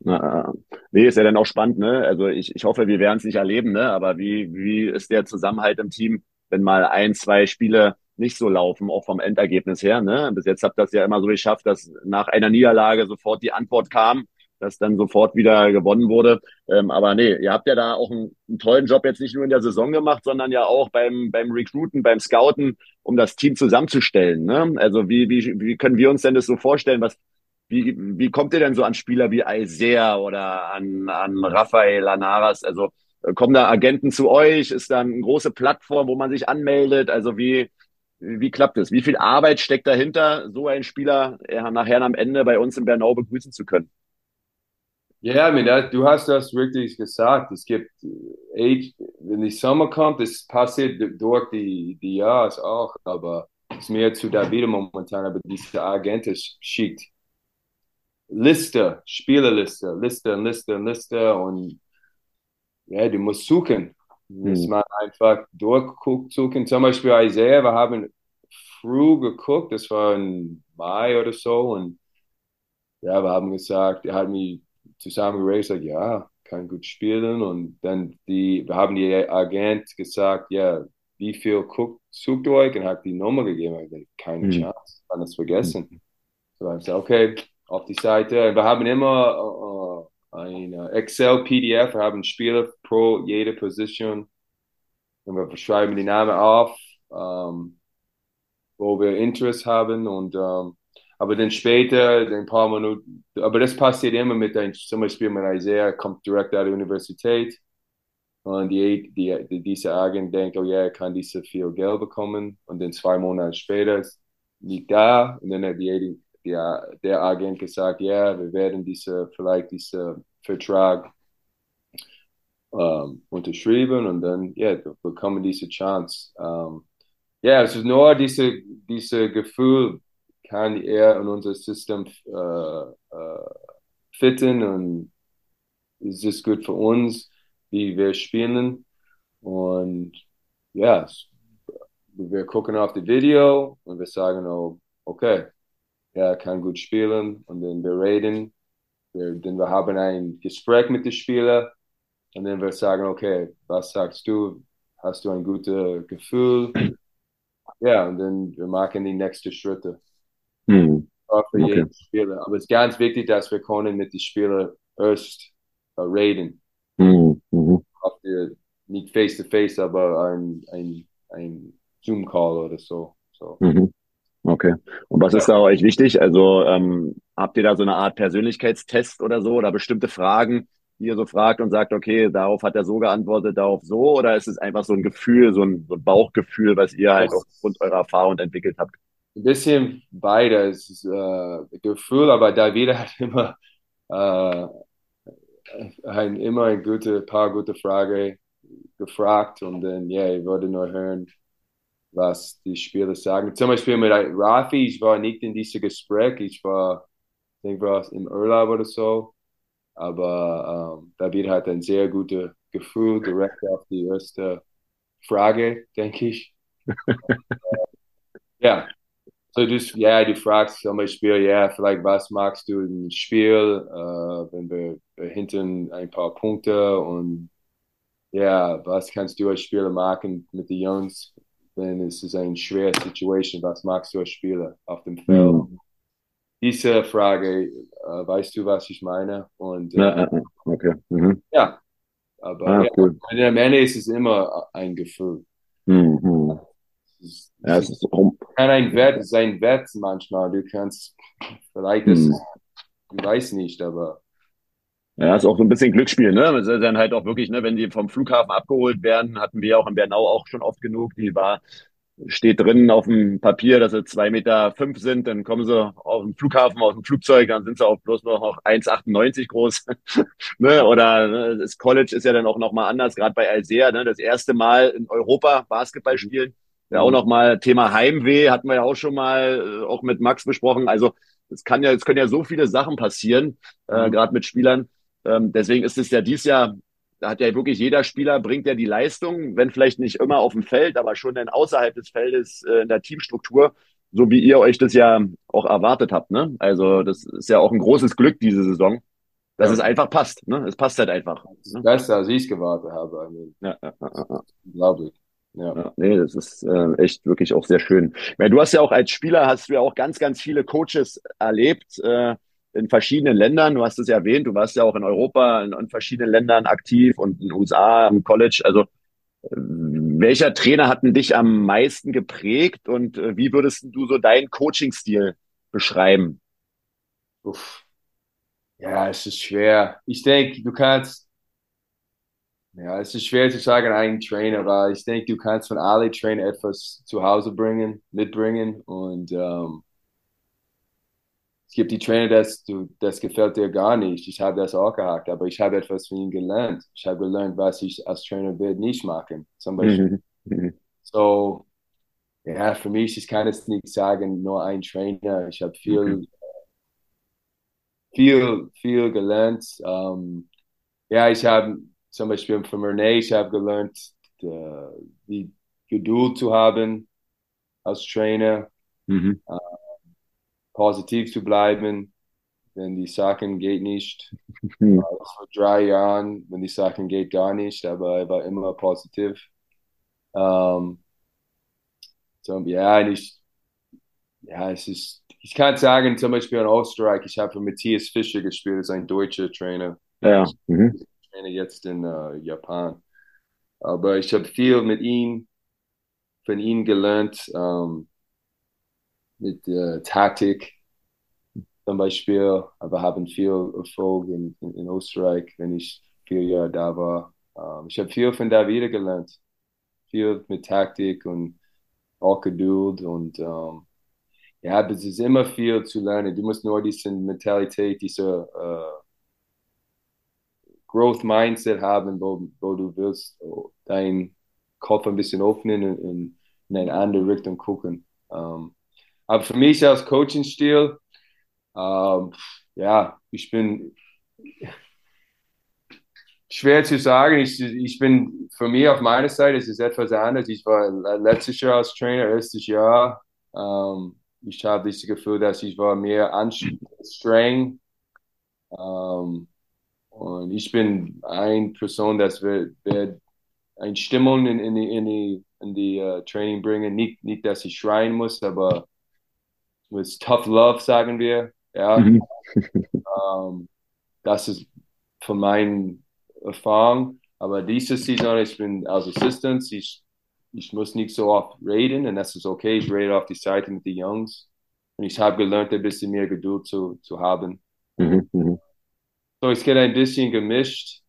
Speaker 1: Na, nee, ist ja dann auch spannend, ne? Also ich, ich hoffe, wir werden es nicht erleben, ne? Aber wie, wie ist der Zusammenhalt im Team, wenn mal ein, zwei Spiele nicht so laufen, auch vom Endergebnis her, ne? Bis jetzt habt ihr das ja immer so geschafft, dass nach einer Niederlage sofort die Antwort kam, dass dann sofort wieder gewonnen wurde. Ähm, aber nee, ihr habt ja da auch einen, einen, tollen Job jetzt nicht nur in der Saison gemacht, sondern ja auch beim, beim Recruiten, beim Scouten, um das Team zusammenzustellen. Ne? Also wie, wie, wie können wir uns denn das so vorstellen? Was, wie, wie kommt ihr denn so an Spieler wie Isaiah oder an, an Rafael Lanaras? Also äh, kommen da Agenten zu euch? Ist da eine große Plattform, wo man sich anmeldet? Also wie, wie klappt es? Wie viel Arbeit steckt dahinter, so einen Spieler nachher am Ende bei uns in Bernau begrüßen zu können?
Speaker 2: Ja, mean, du hast das wirklich gesagt. Es gibt, Age, wenn die Sommer kommt, das passiert durch die, die Jahre auch, aber es ist mehr zu David momentan, aber diese Agent schickt Liste, Spielerliste, Liste, Liste, Liste und ja, du musst suchen. Muss hm. man einfach durchgucken, suchen. Zum Beispiel Isaiah, wir haben früh geguckt, das war im Mai oder so und ja, wir haben gesagt, er hat mich zusammen geraced, ja, kann gut spielen und dann die, wir haben die Agent gesagt, ja, wie viel guckt, sucht euch und hat die Nummer gegeben, ich dachte, keine hm. Chance, kann das vergessen. Hm. So haben gesagt, okay, auf die Seite. Wir haben immer äh, ein Excel-PDF, wir haben Spieler pro jede Position und wir schreiben die Namen auf, ähm, wo wir Interesse haben und ähm, aber dann später, ein paar Minuten, aber das passiert immer mit ein, zum Beispiel mit Isaiah, kommt direkt aus der Universität und die, die, die, diese Agent denkt, oh ja, er kann diese viel Geld bekommen und dann zwei Monate später liegt da und dann hat die der, der Agent gesagt, ja, wir werden diese, vielleicht diesen Vertrag ähm, unterschrieben und dann, ja, bekommen diese Chance. Ähm, ja, es ist nur diese, diese Gefühl, kann er in unser System äh, äh, fitten und es ist gut für uns, wie wir spielen. Und ja, wir gucken auf das Video und wir sagen, oh, okay, er kann gut spielen und dann wir reden, wir, dann wir haben ein Gespräch mit den Spielern und dann wir sagen, okay, was sagst du? Hast du ein gutes Gefühl? Ja, und dann wir machen die nächsten Schritte. Hm. Für okay. jeden Spieler. Aber es ist ganz wichtig, dass wir können mit den Spielern erst uh, reden. Hm. Mhm. Die, nicht face to face, aber ein, ein, ein Zoom-Call oder so. so.
Speaker 1: Mhm. Okay. Und was ist da euch wichtig? Also ähm, habt ihr da so eine Art Persönlichkeitstest oder so oder bestimmte Fragen, die ihr so fragt und sagt, okay, darauf hat er so geantwortet, darauf so? Oder ist es einfach so ein Gefühl, so ein, so ein Bauchgefühl, was ihr halt aufgrund eurer Erfahrung entwickelt habt?
Speaker 2: Ein bisschen beides. Äh, Gefühl, aber David hat immer, äh, ein, immer ein gute, paar gute Fragen gefragt und dann, ja, ich würde nur hören, was die Spieler sagen. Zum Beispiel mit Rafi, ich war nicht in diesem Gespräch, ich war, ich denke, war im Urlaub oder so. Aber ähm, David hat ein sehr gutes Gefühl direkt auf die erste Frage, denke ich. ja, so du, ja, du fragst zum Beispiel, ja, vielleicht was magst du im Spiel, äh, wenn wir, wir hinten ein paar Punkte und ja, was kannst du als Spieler machen mit den Jungs? ist es eine schwere Situation. Was magst du als Spieler auf dem Feld? Mhm. Diese Frage, äh, weißt du, was ich meine? Und äh, ja, okay. Mhm. ja, aber ah, ja, cool. am Ende ist es immer ein Gefühl. Mhm. Es ja, es ist kann ein Wert, es ist ein Wert manchmal. Du kannst vielleicht, das, mhm. ich weiß nicht, aber
Speaker 1: ja, ist auch so ein bisschen Glücksspiel, ne? Das ist dann halt auch wirklich, ne, wenn die vom Flughafen abgeholt werden, hatten wir auch in Bernau auch schon oft genug. Die war, steht drin auf dem Papier, dass sie zwei Meter fünf sind, dann kommen sie auf dem Flughafen, aus dem Flugzeug, dann sind sie auch bloß noch 1,98 groß. ne? Oder ne, das College ist ja dann auch nochmal anders, gerade bei Alsea, ne? das erste Mal in Europa Basketball mhm. Ja, auch nochmal Thema Heimweh hatten wir ja auch schon mal äh, auch mit Max besprochen. Also es kann ja, es können ja so viele Sachen passieren, äh, mhm. gerade mit Spielern. Ähm, deswegen ist es ja dies Jahr da hat ja wirklich jeder Spieler bringt ja die Leistung, wenn vielleicht nicht immer auf dem Feld, aber schon dann außerhalb des Feldes äh, in der Teamstruktur, so wie ihr euch das ja auch erwartet habt. Ne? Also das ist ja auch ein großes Glück diese Saison, dass ja. es einfach passt. Ne? Es passt halt einfach.
Speaker 2: Ne? Besser, als ich es gewartet habe. I mean, ja, ja, ja, ja. Unglaublich.
Speaker 1: Ja. ja. nee, das ist äh, echt wirklich auch sehr schön. Ja, du hast ja auch als Spieler hast du ja auch ganz, ganz viele Coaches erlebt äh, in verschiedenen Ländern. Du hast es ja erwähnt, du warst ja auch in Europa in, in verschiedenen Ländern aktiv und in den USA im College. Also äh, welcher Trainer hat denn dich am meisten geprägt und äh, wie würdest du so deinen Coaching-Stil beschreiben?
Speaker 2: Uff. Ja, es ist schwer. Ich denke, du kannst ja, es ist schwer zu sagen, ein Trainer, weil ich denke, du kannst von alle Trainer etwas zu Hause bringen, mitbringen und ähm, es gibt die Trainer, das, du, das gefällt dir gar nicht. Ich habe das auch gehabt, aber ich habe etwas von ihnen gelernt. Ich habe gelernt, was ich als Trainer werde nicht machen, zum Beispiel. Mhm. mhm. So, ja, für mich, ich kann es nicht sagen, nur ein Trainer. Ich habe viel, mhm. viel, viel gelernt. Ähm, ja, ich habe zum Beispiel von Renee, ich habe gelernt, die Geduld zu haben als Trainer, mhm. äh, positiv zu bleiben, wenn die Sachen geht nicht. Mhm. Vor drei Jahren, wenn die Sachen geht gar nicht, aber er war immer positiv. Ähm, so, ja, ich, ja, es ist, ich kann sagen, zum Beispiel in Österreich, ich habe für Matthias Fischer gespielt, ist ein deutscher Trainer.
Speaker 1: Ja. Mhm
Speaker 2: traine jetzt in äh, Japan. Aber ich habe viel mit ihm, von ihm gelernt, ähm, mit äh, Taktik zum Beispiel. Aber haben viel Erfolg in, in, in, Österreich, wenn ich vier Jahre da war. Ähm, ich habe viel von David gelernt. Viel mit Taktik und auch Geduld und ähm, ja, es ist immer viel zu lernen. Du musst nur diese Mentalität, diese äh, Growth Mindset haben, wo, wo du willst deinen Kopf ein bisschen öffnen und in, in eine andere Richtung gucken. Um, ähm, aber für mich als Coaching-Stil, um, ähm, ja, ich bin schwer zu sagen. Ich, ich bin für mich auf meiner Seite, es ist etwas anders. Ich war letztes Jahr als Trainer, erstes Jahr. Um, ähm, ich habe das Gefühl, dass ich war mehr anstrengend. Um, und ich bin eine Person, das wird, wird eine Stimmung in, in die, in die, in die uh, Training bringen. Nicht, nicht, dass ich schreien muss, aber mit Tough Love, sagen wir. Ja. Mhm. um, ähm, das ist von meinen Erfahrungen. Aber diese Saison, ich bin als Assistant, ich, ich muss nicht so oft reden und das ist okay. Ich rede auf die Seite mit den Jungs. Und ich habe gelernt, ein bisschen mehr Geduld zu, zu haben. Mhm. So, es geht ein bisschen gemischt.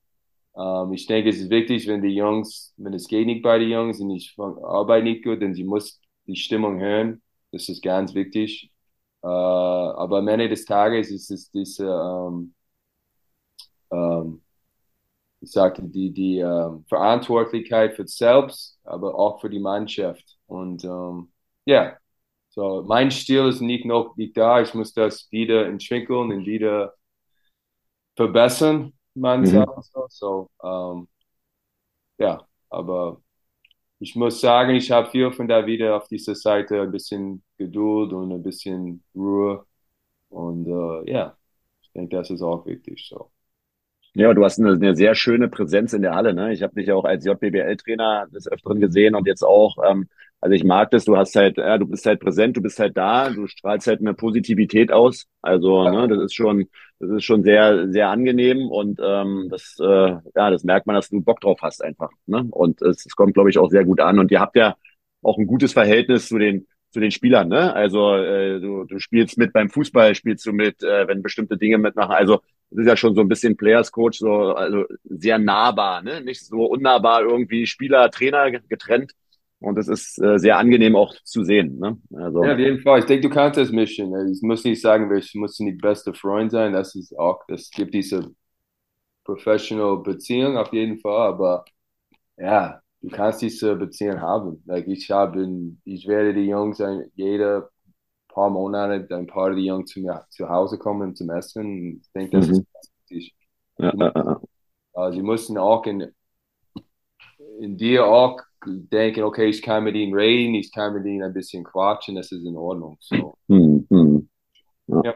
Speaker 2: Ähm, ich denke, es ist wichtig, wenn die Jungs, wenn es geht nicht bei den Jungs und ich arbeite nicht gut, dann sie muss die Stimmung hören. Das ist ganz wichtig. Äh, aber am Ende des Tages ist es diese, ähm, ähm, ich sagte, die, die ähm, Verantwortlichkeit für selbst, aber auch für die Mannschaft. Und ja, yeah. so mein Stil ist nicht noch nicht da. Ich muss das wieder entwickeln und wieder verbessern, man mhm. so. so ähm, ja, aber ich muss sagen, ich habe viel von da wieder auf dieser Seite ein bisschen Geduld und ein bisschen Ruhe. Und äh, ja, ich denke, das ist auch wichtig. So.
Speaker 1: Ja, du hast eine, eine sehr schöne Präsenz in der Halle. Ne? Ich habe dich ja auch als JBL-Trainer des Öfteren gesehen und jetzt auch. Ähm, also ich mag das. Du hast halt, ja, du bist halt präsent, du bist halt da, du strahlst halt eine Positivität aus. Also ja. ne, das ist schon, das ist schon sehr, sehr angenehm und ähm, das, äh, ja, das merkt man, dass du Bock drauf hast einfach. Ne? Und es, es kommt, glaube ich, auch sehr gut an. Und ihr habt ja auch ein gutes Verhältnis zu den zu den Spielern, ne? Also äh, du, du spielst mit beim Fußball, spielst du mit, äh, wenn bestimmte Dinge mitmachen. Also das ist ja schon so ein bisschen Players Coach, so also sehr nahbar, ne? Nicht so unnahbar irgendwie Spieler, Trainer getrennt. Und das ist äh, sehr angenehm auch zu sehen. Ne?
Speaker 2: Also, ja, auf jeden Fall. Ich denke, du kannst das mischen. Ich muss nicht sagen, wir müssen die beste Freund sein. Das ist auch, es gibt diese professional Beziehung auf jeden Fall. Aber ja, du kannst diese Beziehung haben. Like ich habe, ich werde die Jungs ein, jede paar Monate ein paar der Jungs zu mir zu Hause kommen zum Essen. Ich denke, das mhm. ist. Ja, ja, ja. Uh, sie müssen auch in, in dir auch denken, okay, ich kann mit ihnen reden, ich kann mit ihnen ein bisschen quatschen, das ist in Ordnung. So. Hm, hm.
Speaker 1: Ja.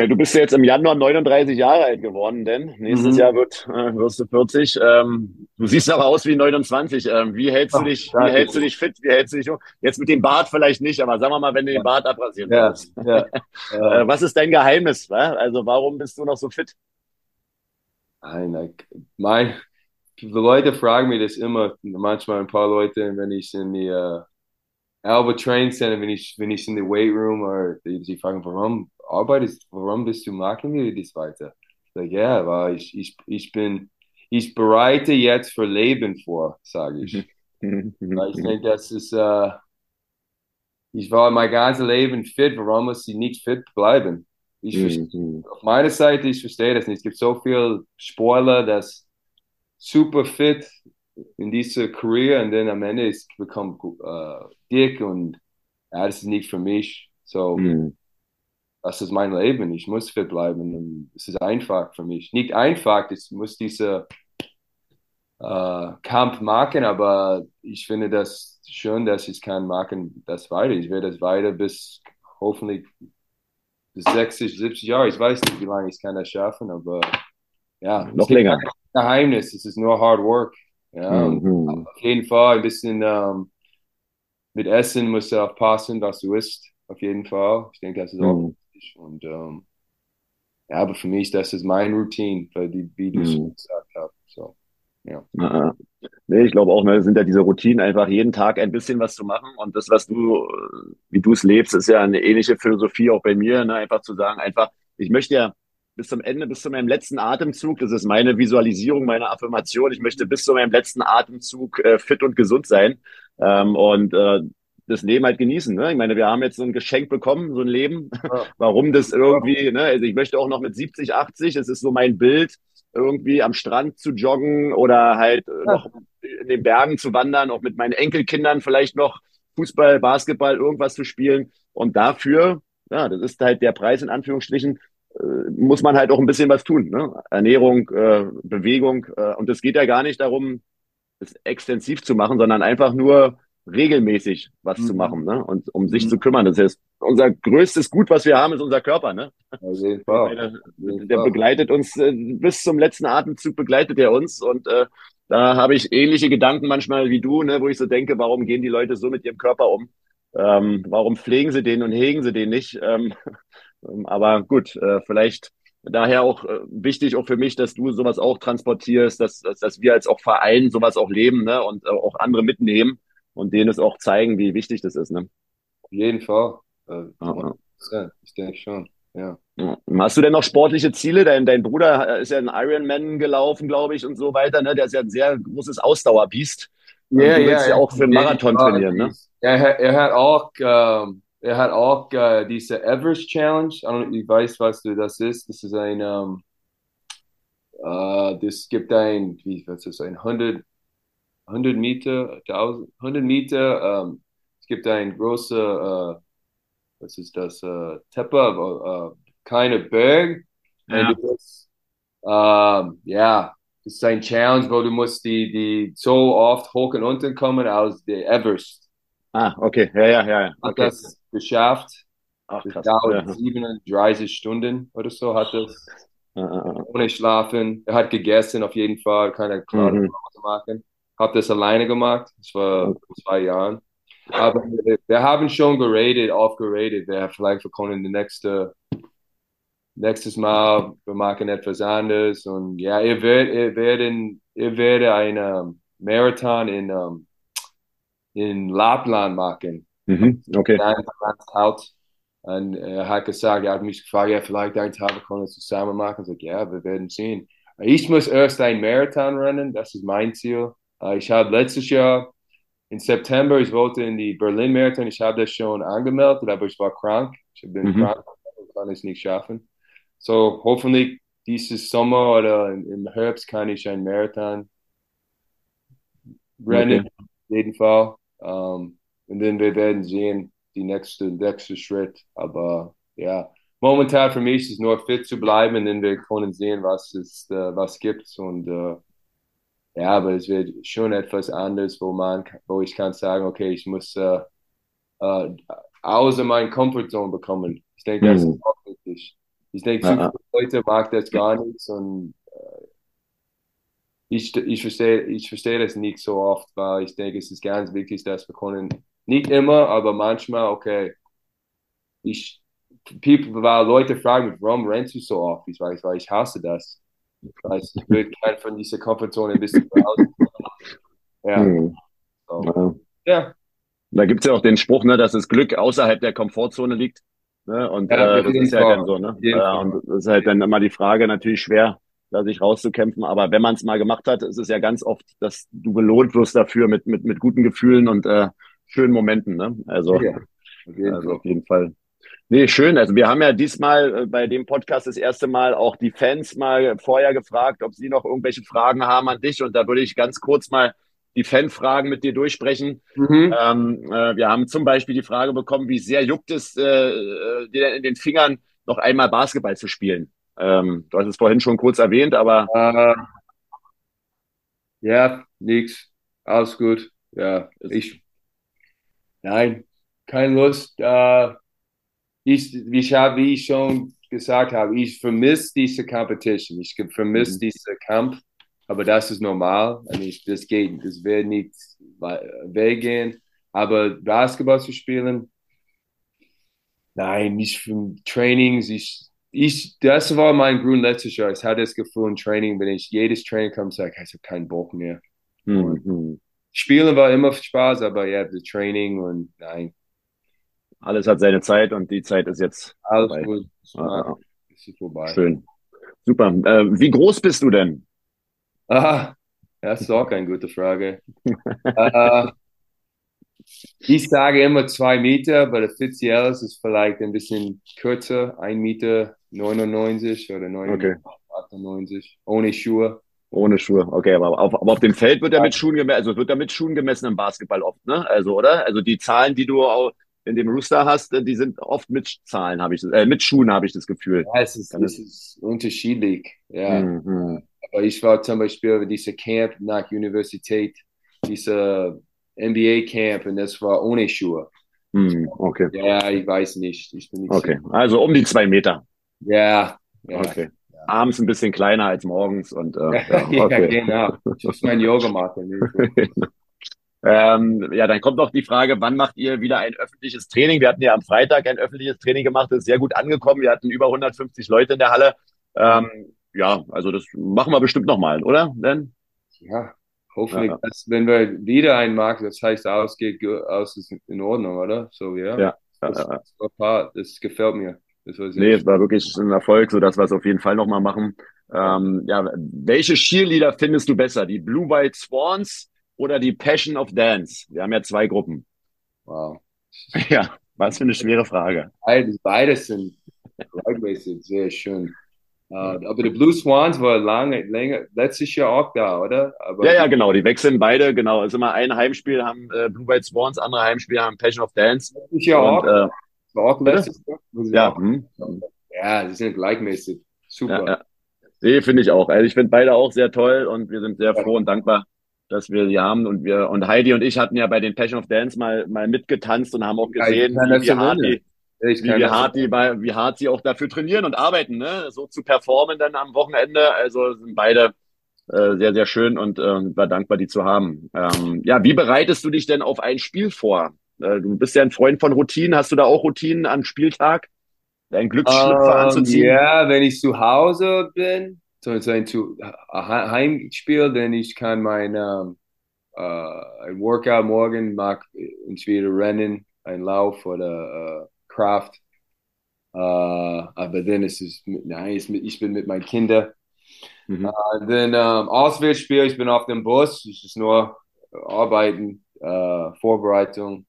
Speaker 1: Ja. Du bist ja jetzt im Januar 39 Jahre alt geworden, denn nächstes mhm. Jahr wird, äh, wirst du 40. Ähm, du siehst aber aus wie 29. Ähm, wie hältst du dich, wie hältst du dich fit? Wie hältst du dich Jetzt mit dem Bart vielleicht nicht, aber sagen wir mal, wenn du den Bart abrasieren ja. willst. Ja. äh, was ist dein Geheimnis? Wa? Also warum bist du noch so fit?
Speaker 2: Nein, mein, die Leute fragen mich das immer, manchmal ein paar Leute, wenn ich in die uh, Alba Train Center, wenn ich, wenn ich in die Weight Room oder die, die fragen, warum arbeitest, warum bist du machen wir das weiter? Sage, ja, weil ich, ich, ich bin, ich bereite jetzt für Leben vor, sage ich. weil ich denke, das ist, uh, ich war mein ganzes Leben fit, warum muss ich nicht fit bleiben? Ich, mhm. Auf meiner Seite, ich verstehe das nicht. Es gibt so viele Spoiler, dass super fit in dieser Karriere und dann am Ende ist bekommen uh, dick und ja, das ist nicht für mich. So, mhm. Das ist mein Leben. Ich muss fit bleiben und es ist einfach für mich. Nicht einfach, ich muss diese uh, Kampf machen, aber ich finde das schön, dass ich kann machen das weiter. Ich werde das weiter bis hoffentlich bis 60, 70 Jahre. Ich weiß nicht, wie lange ich kann das schaffen, aber ja,
Speaker 1: noch länger.
Speaker 2: Geheimnis, es ist nur Hard Work. Ja, mhm. auf jeden Fall ein bisschen ähm, mit Essen musst du aufpassen, was du isst. Auf jeden Fall. Ich denke, das ist auch mhm. Wichtig. Und ähm, ja, aber für mich, das ist mein Routine, wie, wie du es mhm. gesagt hast. So, ja.
Speaker 1: ja. Nee, ich glaube auch, ne, sind ja diese Routinen einfach jeden Tag ein bisschen was zu machen. Und das, was du, wie du es lebst, ist ja eine ähnliche Philosophie auch bei mir, ne? einfach zu sagen, einfach, ich möchte ja bis zum Ende, bis zu meinem letzten Atemzug. Das ist meine Visualisierung, meine Affirmation. Ich möchte bis zu meinem letzten Atemzug äh, fit und gesund sein ähm, und äh, das Leben halt genießen. Ne? Ich meine, wir haben jetzt so ein Geschenk bekommen, so ein Leben. Ja. Warum das irgendwie, ne? also ich möchte auch noch mit 70, 80, es ist so mein Bild, irgendwie am Strand zu joggen oder halt äh, ja. noch in den Bergen zu wandern, auch mit meinen Enkelkindern vielleicht noch Fußball, Basketball, irgendwas zu spielen. Und dafür, ja, das ist halt der Preis in Anführungsstrichen, äh, muss man halt auch ein bisschen was tun. Ne? Ernährung, äh, Bewegung. Äh, und es geht ja gar nicht darum, es extensiv zu machen, sondern einfach nur regelmäßig was mhm. zu machen ne? und um sich mhm. zu kümmern. Das heißt, unser größtes Gut, was wir haben, ist unser Körper. Ne? Also, der, der begleitet uns äh, bis zum letzten Atemzug begleitet er uns und äh, da habe ich ähnliche Gedanken manchmal wie du, ne, wo ich so denke, warum gehen die Leute so mit ihrem Körper um? Ähm, warum pflegen sie den und hegen sie den nicht? Ähm, ähm, aber gut, äh, vielleicht daher auch äh, wichtig auch für mich, dass du sowas auch transportierst, dass, dass, dass wir als auch Verein sowas auch leben ne? und äh, auch andere mitnehmen und denen es auch zeigen, wie wichtig das ist. Ne?
Speaker 2: Auf jeden Fall. Äh, ja, ich denke schon. Ja.
Speaker 1: Hast du denn noch sportliche Ziele? Dein, dein Bruder ist ja ein Ironman gelaufen, glaube ich, und so weiter. Ne? Der ist ja ein sehr großes Ausdauerbiest.
Speaker 2: Ja,
Speaker 1: du willst ja, ja auch für einen Marathon trainieren, ne?
Speaker 2: Er, er hat auch ähm, er hat auch äh, diese Everest Challenge. Ich weiß, was du das ist. Das ist ein, ähm, äh, das gibt ein, wie was ist ein 100, 100 Meter, 1000, 100 Meter. Ähm, es gibt ein großer, äh, was ist das, äh, Teppe, äh, keine Berg. Ja. Das, ähm, ja, das ist ein Challenge, wo du musst die, die so oft hoch und unten kommen als der Everest.
Speaker 1: Ah, okay, ja, ja, ja.
Speaker 2: Okay. Hat das geschafft. Ach, krass. dauert ja. 37 Stunden oder so hat es. Ah, ah, ah. Ohne Schlafen. Er hat gegessen auf jeden Fall, keine klare mhm. machen. Hab das alleine gemacht. Das war vor zwei Jahren. Aber wir, haben schon geradet, aufgeradet. Wir vielleicht wir können die nächste nächstes Mal wir machen etwas anderes und ja, ihr werdet ihr werden ihr werdet eine Marathon in um, in Lapland machen.
Speaker 1: Mhm, okay.
Speaker 2: Und er hat gesagt, er hat mich gefragt, ja, vielleicht ein Tag können wir zusammen machen. Ich sage, ja, wir werden sehen. Ich muss erst ein Marathon rennen, das ist mein Ziel. Äh, ich habe letztes Jahr im September, ich wollte in die Berlin Marathon, ich habe das schon angemeldet, aber ich war krank. Ich bin mhm. krank, kann es nicht schaffen. So hoffentlich dieses Sommer oder im Herbst kann ich ein Marathon rennen, okay. auf jeden Fall. Um, und dann wir werden sehen, die nächste, nächste Schritt. Aber ja, momentan für mich ist es nur fit zu bleiben, und dann wir können sehen, was es äh, was gibt und äh, ja, aber es wird schon etwas anders, wo man, wo ich kann sagen, okay, ich muss äh, äh, außer meinen Comfortzone bekommen. Ich denke, das mhm. ist auch wichtig. Ich denke, viele Leute mag das gar nicht und äh, ich, ich verstehe ich verstehe das nicht so oft, weil ich denke, es ist ganz wichtig, dass wir können, nicht immer, aber manchmal, okay, ich, people, weil Leute fragen mich, warum rennst du so oft? Ich weiß, weil ich hasse das. Ich weiß, ich will kein von dieser Komfortzone ein bisschen raus. Ja. Hm. So. ja.
Speaker 1: Da gibt es ja auch den Spruch, ne, dass das Glück außerhalb der Komfortzone liegt. Ne? Und ja, äh, das ist ja dann so, ne? Ja, und das ist halt dann immer die Frage, natürlich schwer, da sich rauszukämpfen. Aber wenn man es mal gemacht hat, ist es ja ganz oft, dass du belohnt wirst dafür mit, mit, mit guten Gefühlen und äh, schönen Momenten. Ne? Also, ja, auf also auf jeden Fall. Nee, schön. Also wir haben ja diesmal äh, bei dem Podcast das erste Mal auch die Fans mal vorher gefragt, ob sie noch irgendwelche Fragen haben an dich. Und da würde ich ganz kurz mal die Fanfragen mit dir durchsprechen. Mhm. Ähm, äh, wir haben zum Beispiel die Frage bekommen, wie sehr juckt es äh, äh dir in den Fingern, noch einmal Basketball zu spielen? Ähm, du hast es vorhin schon kurz erwähnt, aber.
Speaker 2: Uh, ja, nix. Alles gut. Ja, ich. Nein, keine Lust. Uh, ich, ich habe, wie ich schon gesagt habe, ich vermisse diese Competition. Ich vermisse mhm. diesen Kampf, aber das ist normal. Also das geht, das wird nicht weggehen. Aber Basketball zu spielen, nein, nicht für Trainings. Ich, ich, das war mein Grund letztes Jahr. Ich hatte das Gefühl im Training, wenn ich jedes Training komme, sage ich, ich habe keinen Bock mehr. Mhm. Spielen war immer Spaß, aber ja, das Training und nein,
Speaker 1: alles hat seine Zeit und die Zeit ist jetzt
Speaker 2: Alles vorbei. Gut. Ah, ist vorbei.
Speaker 1: Schön. Super. Äh, wie groß bist du denn?
Speaker 2: Ah, das ist auch eine gute Frage. äh, ich sage immer zwei Meter, aber offiziell ist es vielleicht ein bisschen kürzer, 1 Meter 99 oder 99, okay. ohne Schuhe.
Speaker 1: Ohne Schuhe, okay, aber auf, aber auf dem Feld wird er mit Schuhen gemessen, also wird er mit Schuhen gemessen im Basketball oft, ne? Also, oder? Also die Zahlen, die du auch in dem Rooster hast, die sind oft mit Zahlen, habe ich äh, mit Schuhen habe ich das Gefühl.
Speaker 2: Ja, es ist, es ist unterschiedlich. Ja. Mhm. Aber ich war zum Beispiel diese Camp nach Universität, diese NBA Camp und das war ohne Schuhe.
Speaker 1: Mhm, okay.
Speaker 2: Ja, ich weiß nicht. Ich bin nicht
Speaker 1: okay, so. also um die zwei Meter.
Speaker 2: Ja.
Speaker 1: ja. Okay. Abends ein bisschen kleiner als morgens und äh,
Speaker 2: ja, okay. ja, genau. Ich muss mein Yoga machen.
Speaker 1: Ähm, ja, dann kommt noch die Frage, wann macht ihr wieder ein öffentliches Training? Wir hatten ja am Freitag ein öffentliches Training gemacht, das ist sehr gut angekommen. Wir hatten über 150 Leute in der Halle. Ähm, ja, also das machen wir bestimmt nochmal, oder? Denn?
Speaker 2: Ja, hoffentlich, ja. Dass, wenn wir wieder einen Markt, das heißt, ausgeht, aus ist in Ordnung, oder? So, ja.
Speaker 1: Ja.
Speaker 2: Das, das, das, das gefällt mir.
Speaker 1: Das war nee, es war wirklich ein Erfolg, so dass wir es auf jeden Fall nochmal machen. Ähm, ja, welche Cheerleader findest du besser? Die Blue White Swans oder die Passion of Dance? Wir haben ja zwei Gruppen.
Speaker 2: Wow.
Speaker 1: Ja, was für eine schwere Frage.
Speaker 2: Beides, beides sind gleichmäßig sehr schön. Uh, aber die Blue Swans war lange, länger, letztes Jahr auch da, oder? Aber
Speaker 1: ja, ja, genau. Die wechseln beide, genau. Es ist immer ein Heimspiel, haben äh, Blue White Swans, andere Heimspiel haben Passion of Dance.
Speaker 2: Letztes Jahr auch. Äh, auch letztes
Speaker 1: Jahr. Ja, hm.
Speaker 2: ja, die sind gleichmäßig. Super. Ja, ja.
Speaker 1: Nee, finde ich auch. Also ich finde beide auch sehr toll und wir sind sehr froh und dankbar, dass wir die haben und wir und Heidi und ich hatten ja bei den Passion of Dance mal mal mitgetanzt und haben auch gesehen, wie, wie hart die, wie, wie hart die bei, wie hart sie auch dafür trainieren und arbeiten, ne, so zu performen dann am Wochenende. Also sind beide äh, sehr sehr schön und äh, war dankbar, die zu haben. Ähm, ja, wie bereitest du dich denn auf ein Spiel vor? Äh, du bist ja ein Freund von Routinen. Hast du da auch Routinen am Spieltag? Deinen Glücksschlüpfer um, anzuziehen?
Speaker 2: Ja, wenn ich zu Hause bin, so ein zu Heimspiel, denn ich kann mein um, uh, ein Workout morgen mag entweder Rennen, ein Lauf oder uh, Kraft. Uh, aber dann ist es nein, ich bin mit meinen Kindern. Mhm. Uh, dann um, Auswärtsspiel, ich bin auf dem Bus, es ist nur Arbeiten, uh, Vorbereitung,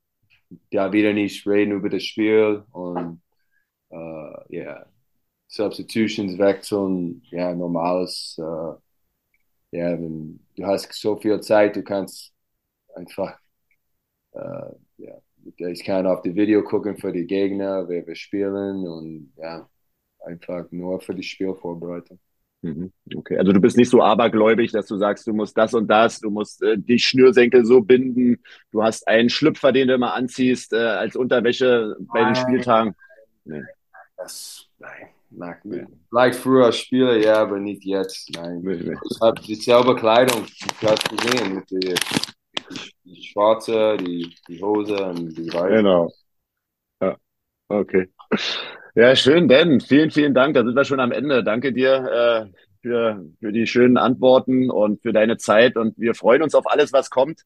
Speaker 2: da wieder nicht reden über das Spiel und uh, ja, yeah. Substitutions wechseln, ja, normales, äh, ja, wenn du hast so viel Zeit, du kannst einfach, äh, ja, ich kann auf die Video gucken für die Gegner, wer wir spielen und ja, einfach nur für die Spielvorbereitung.
Speaker 1: Mhm. Okay, also du bist nicht so abergläubig, dass du sagst, du musst das und das, du musst äh, die Schnürsenkel so binden, du hast einen Schlüpfer, den du immer anziehst äh, als Unterwäsche bei den Spieltagen.
Speaker 2: Nee. Das, nein, nee. Vielleicht früher als Spieler, ja, aber nicht jetzt. Nein. Nee, nee. Ich habe dieselbe Kleidung, du hast gesehen, mit die, die, die schwarze, die, die Hose und die weiße.
Speaker 1: Genau. Ja, okay. Ja, schön, Dan. Vielen, vielen Dank. Da sind wir schon am Ende. Danke dir äh, für, für die schönen Antworten und für deine Zeit. Und wir freuen uns auf alles, was kommt.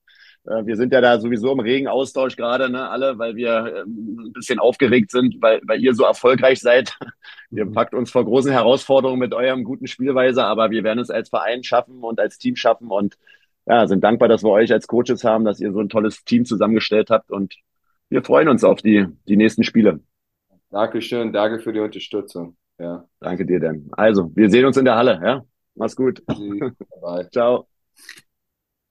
Speaker 1: Äh, wir sind ja da sowieso im regen Austausch gerade, ne, alle, weil wir äh, ein bisschen aufgeregt sind, weil, weil ihr so erfolgreich seid. Ihr mhm. packt uns vor großen Herausforderungen mit eurem guten Spielweise, aber wir werden es als Verein schaffen und als Team schaffen und ja, sind dankbar, dass wir euch als Coaches haben, dass ihr so ein tolles Team zusammengestellt habt und wir freuen uns auf die, die nächsten Spiele.
Speaker 2: Dankeschön, danke für die Unterstützung. Ja.
Speaker 1: Danke dir, Dan. Also, wir sehen uns in der Halle, ja? Mach's gut. Ciao.